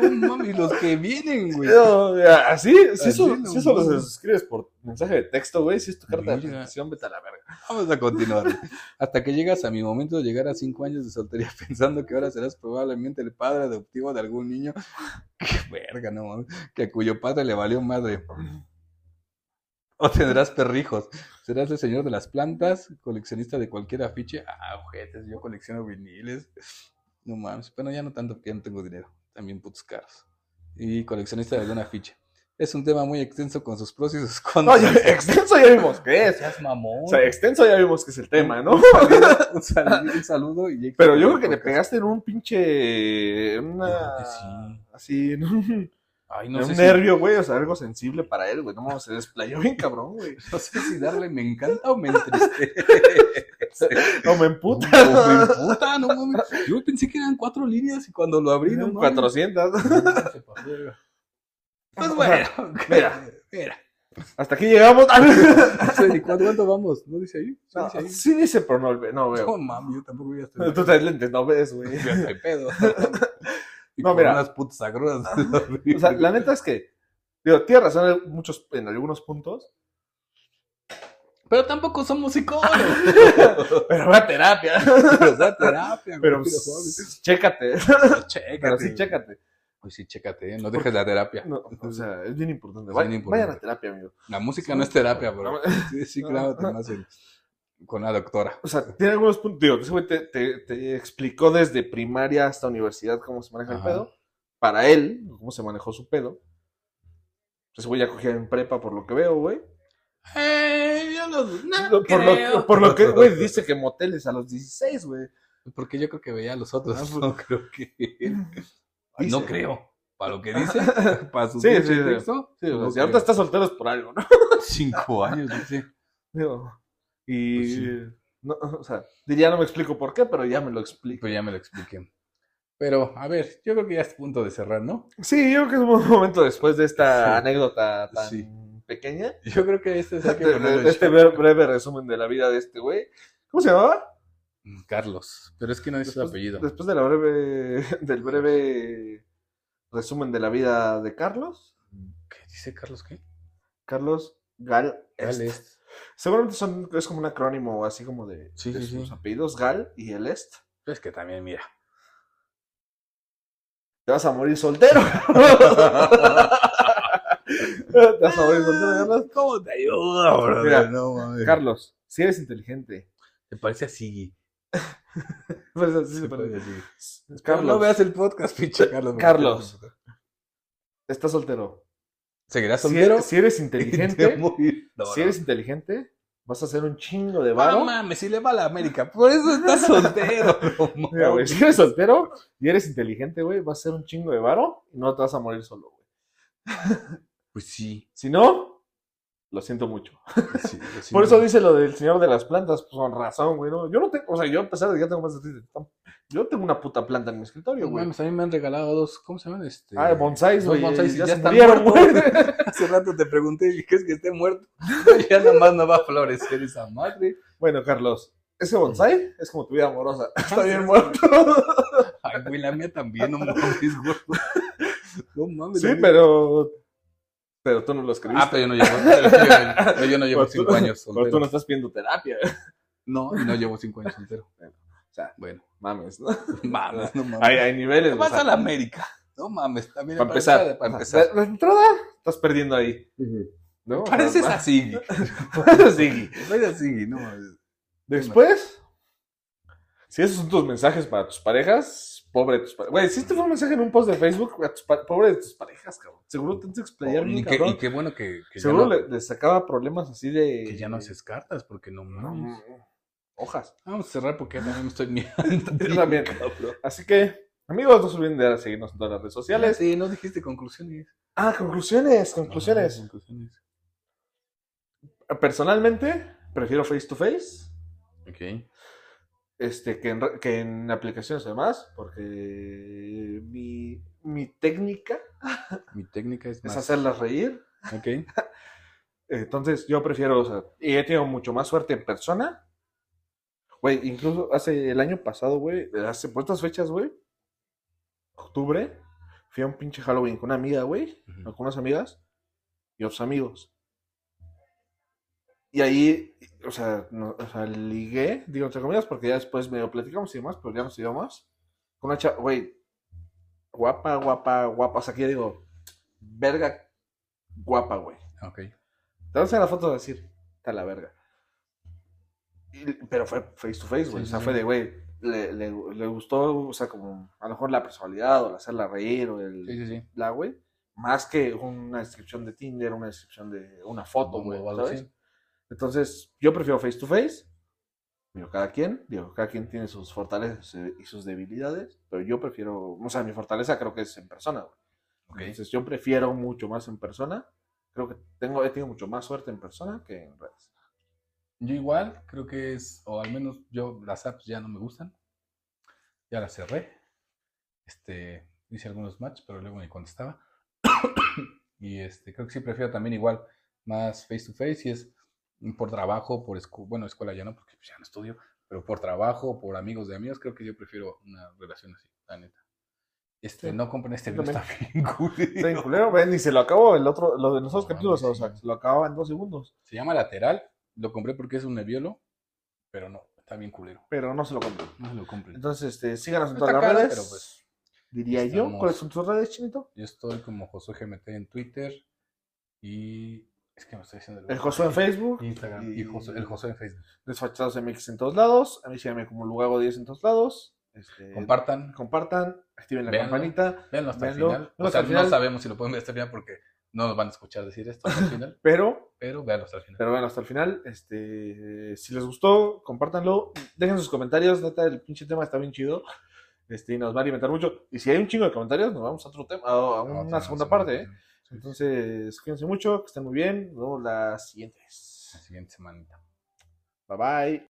Y los que vienen, güey. No, Así, si eso, no si eso los escribes por mensaje de texto, güey, si es tu carta de presentación, vete a la verga. Vamos a continuar. Hasta que llegas a mi momento de llegar a cinco años de soltería pensando que ahora serás probablemente el padre adoptivo de algún niño. Qué verga, no mames. Que a cuyo padre le valió madre. O tendrás perrijos. Serás el señor de las plantas, coleccionista de cualquier afiche. Ah, ojetes, yo colecciono viniles. No mames. Bueno, ya no tanto porque ya no tengo dinero. También putos caros. Y coleccionista de algún afiche. Es un tema muy extenso con sus pros y sus No, contras. ya, extenso ya vimos que es. seas mamón. O sea, extenso ya vimos que es el tema, ¿no? Un saludo, un saludo, un saludo y Pero yo creo que le pegaste en un pinche. Una, sí. Así, en un, Ay, no sé, un si, nervio, güey. O sea, algo sensible para él, güey. No, se desplayó bien cabrón, güey. no sé si darle me encanta o me entristece. No me emputa. No, me emputa, no mames. Yo pensé que eran cuatro líneas y cuando lo abrí, no mames. 400. Se pasó de verga. Pues bueno, mira. mira. Hasta aquí llegamos. No sé ni cuánto, cuánto vamos. ¿No dice ahí? ¿Sí No, dice ahí? sí dice, pero no, no veo. No mames, yo tampoco voy a estar. Tú traes lentes, no ves, güey. Estoy pedo. Y No, con mira. unas putas agruras. O sea, la neta es que, digo, tienes razón en, muchos, en algunos puntos, Pero tampoco somos psicólogos. pero va a terapia. Pero da terapia, güey, Pero pues, chécate. Chécate. Pero sí, chécate. Pues sí, chécate, ¿eh? no dejes la terapia. No, o sea, es bien importante. Es Vayan, bien importante. vayan a terapia, amigo. La música no es terapia, bro. No, Sí, sí, claro, te más con la doctora. O sea, tiene algunos puntos. Digo, ese güey te, te, te explicó desde primaria hasta universidad cómo se maneja el pedo. Para él, cómo se manejó su pedo. Ese güey ya cogía en prepa por lo que veo, güey. Eh, yo no, no por, lo por lo que, güey, dice que moteles a los 16, güey. Porque yo creo que veía a los otros. Ah, pues- No creo que. Dice. no creo. Para lo que dice, para su Sí, sí, sí. texto. Creo. ahorita estás soltero es por algo, ¿no? Cinco años, dice. Digo, y. Pues sí. no, o sea, diría no me explico por qué, pero ya me lo explico. Pues ya me lo expliqué. Pero, a ver, yo creo que ya es punto de cerrar, ¿no? Sí, yo creo que es un buen momento después de esta Sí. anécdota tan Sí. pequeña. Yo creo que este es hay que de- de- este breve resumen de la vida de este güey. ¿Cómo se llamaba? Mm, Carlos. Pero es que no dice su apellido. después de la breve, del breve resumen de la vida de Carlos. ¿Qué dice Carlos qué? Carlos Gal. Est. Seguramente son, es como un acrónimo así como de, Sí, de sí, sus sí. apellidos, Gal y el Est. Es que también, mira. Te vas a morir soltero. Te vas a morir soltero, Carlos. ¿Cómo te ayuda? Mira, no mames. Carlos, si eres inteligente. Te parece a Siggy. Pues así se parece. parece a Siggy. Carlos, No veas el podcast, pinche Carlos. Carlos. estás soltero. ¿Seguirás Si soltero? eres, si eres Te inteligente. No, si no. eres inteligente, vas a hacer un chingo de varo. mames, si le va a la América. Por eso estás soltero. no Mira, mames. si eres soltero y eres inteligente, güey, vas a hacer un chingo de varo y no te vas a morir solo, güey. Pues sí. Si no, lo siento mucho. sí, sí, Por eso güey. dice lo del señor de las plantas, pues con razón, güey. ¿no? Yo no tengo, o sea, yo a pesar de que ya tengo más de yo tengo una puta planta en mi escritorio, No güey. mames, a mí me han regalado dos, ¿cómo se llaman? Este... Ah, bonsáis, güey. bonsáis ya, ya están murieron, güey. muertos. Hace rato te pregunté, ¿y qué es que esté muerto? ya nomás no va a florecer esa madre. Bueno, Carlos, ese bonsai es como tu vida amorosa. Está bien muerto. Ay, güey, la mía también, no mames, gordo. No mames. sí, pero. Pero tú no lo escribiste. Ah, pero yo no llevo, pero yo, no llevo tú- cinco años pero tú no soltero. estás pidiendo terapia. No, y no llevo cinco años soltero. O sea, Bueno, mames, ¿no? mames, no mames. Hay, hay niveles. O sea, a la América. No mames, también. Para empezar, Para empezar. La, la entrada estás perdiendo ahí. ¿no? Pareces O sea, así. sí. Pareces así, no mames. Después, si esos son tus mensajes para tus parejas, pobre de tus parejas. Güey, si este fue un mensaje en un post de Facebook, a tus pobre de tus parejas, cabrón. Seguro te tienes que explayar y, bien, qué, cabrón. y qué bueno que, Seguro no, le- les sacaba problemas así de. que ya no haces cartas, porque no No, mames. hojas. Vamos a cerrar porque también me estoy mirando. Yo también. Cabrón. Así que, amigos, no se olviden de seguirnos en todas las redes sociales. Sí, no dijiste conclusiones. Ah, conclusiones, conclusiones. Conclusiones. Personalmente, prefiero face to face. Ok. Este, que, en, que en aplicaciones además, porque mi, mi técnica Mi técnica es hacerlas reír. Ok. Entonces yo prefiero, o sea, y he tenido mucho más suerte en persona. Güey, incluso hace el año pasado, güey, hace por estas fechas, güey, octubre, fui a un pinche Halloween con una amiga, güey, con unas amigas y otros amigos. Y ahí, o sea, no- o sea, ligué, digo entre comillas, porque ya después medio platicamos y demás, pero ya nos más. Con una chava, güey, guapa, guapa, guapa. O sea, que yo digo, verga, guapa, güey. Ok. Te vas a la foto de decir, está la verga. Y- pero fue face to face, güey. Sí, o sea, sí, fue de, güey, le, le, le gustó, o sea, como a lo mejor la personalidad o el hacerla reír o el Sí, la, güey. Más que una descripción de Tinder, una descripción de una foto, güey, O algo ¿sabes? así. Entonces, yo prefiero face to face. Digo, cada quien, digo, cada quien tiene sus fortalezas y sus debilidades, pero yo prefiero, o sea, mi fortaleza creo que es en persona, güey. Ok. Entonces, yo prefiero mucho más en persona. Creo que tengo, he tenido mucho más suerte en persona que en redes. Yo igual, creo que es, o al menos yo, las apps ya no me gustan. Ya las cerré. Este, hice algunos match, pero luego ni contestaba. y este, creo que sí prefiero también igual más face to face, si es por trabajo, por escu- bueno, escuela ya no, porque ya no estudio, pero por trabajo, por amigos de amigos, creo que yo prefiero una relación así, la neta. Este, Sí, no compren este video, está bien culero. Está bien culero, ven, y se lo acabó el otro, lo de nosotros No, capítulos, o sea, se lo acababa en dos segundos, Se llama Lateral, lo compré porque es un neviolo, pero no, está bien culero. pero no se lo compré. No se lo compren. Entonces, este, síganos en todas las redes. pero pues diría yo. ¿Cuáles son tus redes, Chinito? Yo estoy como Josué GMT en Twitter y es que me estoy diciendo El Josué en Facebook. Instagram y y- Josué- el Josué en Facebook. Desfachados MX en todos lados. A mí síganme como Lugago 10 en todos lados. Este, Compartan, compartan, activen la Véanlo. campanita. véanlo hasta véanlo, el final. véanlo O hasta sea, el final. no sabemos si lo pueden ver hasta el final porque No nos van a escuchar decir esto al final, Pero, pero véanlo hasta el final. pero bueno, hasta el final, este, si les gustó, compártanlo, dejen sus comentarios, neta, el pinche tema está bien chido. Este, y nos va a alimentar mucho. Y si hay un chingo de comentarios, nos vamos a otro tema, a, a No, una segunda parte, ¿eh? Sí, sí. Entonces, cuídense mucho, que estén muy bien. Nos vemos la siguiente vez. La siguiente semana. Bye bye.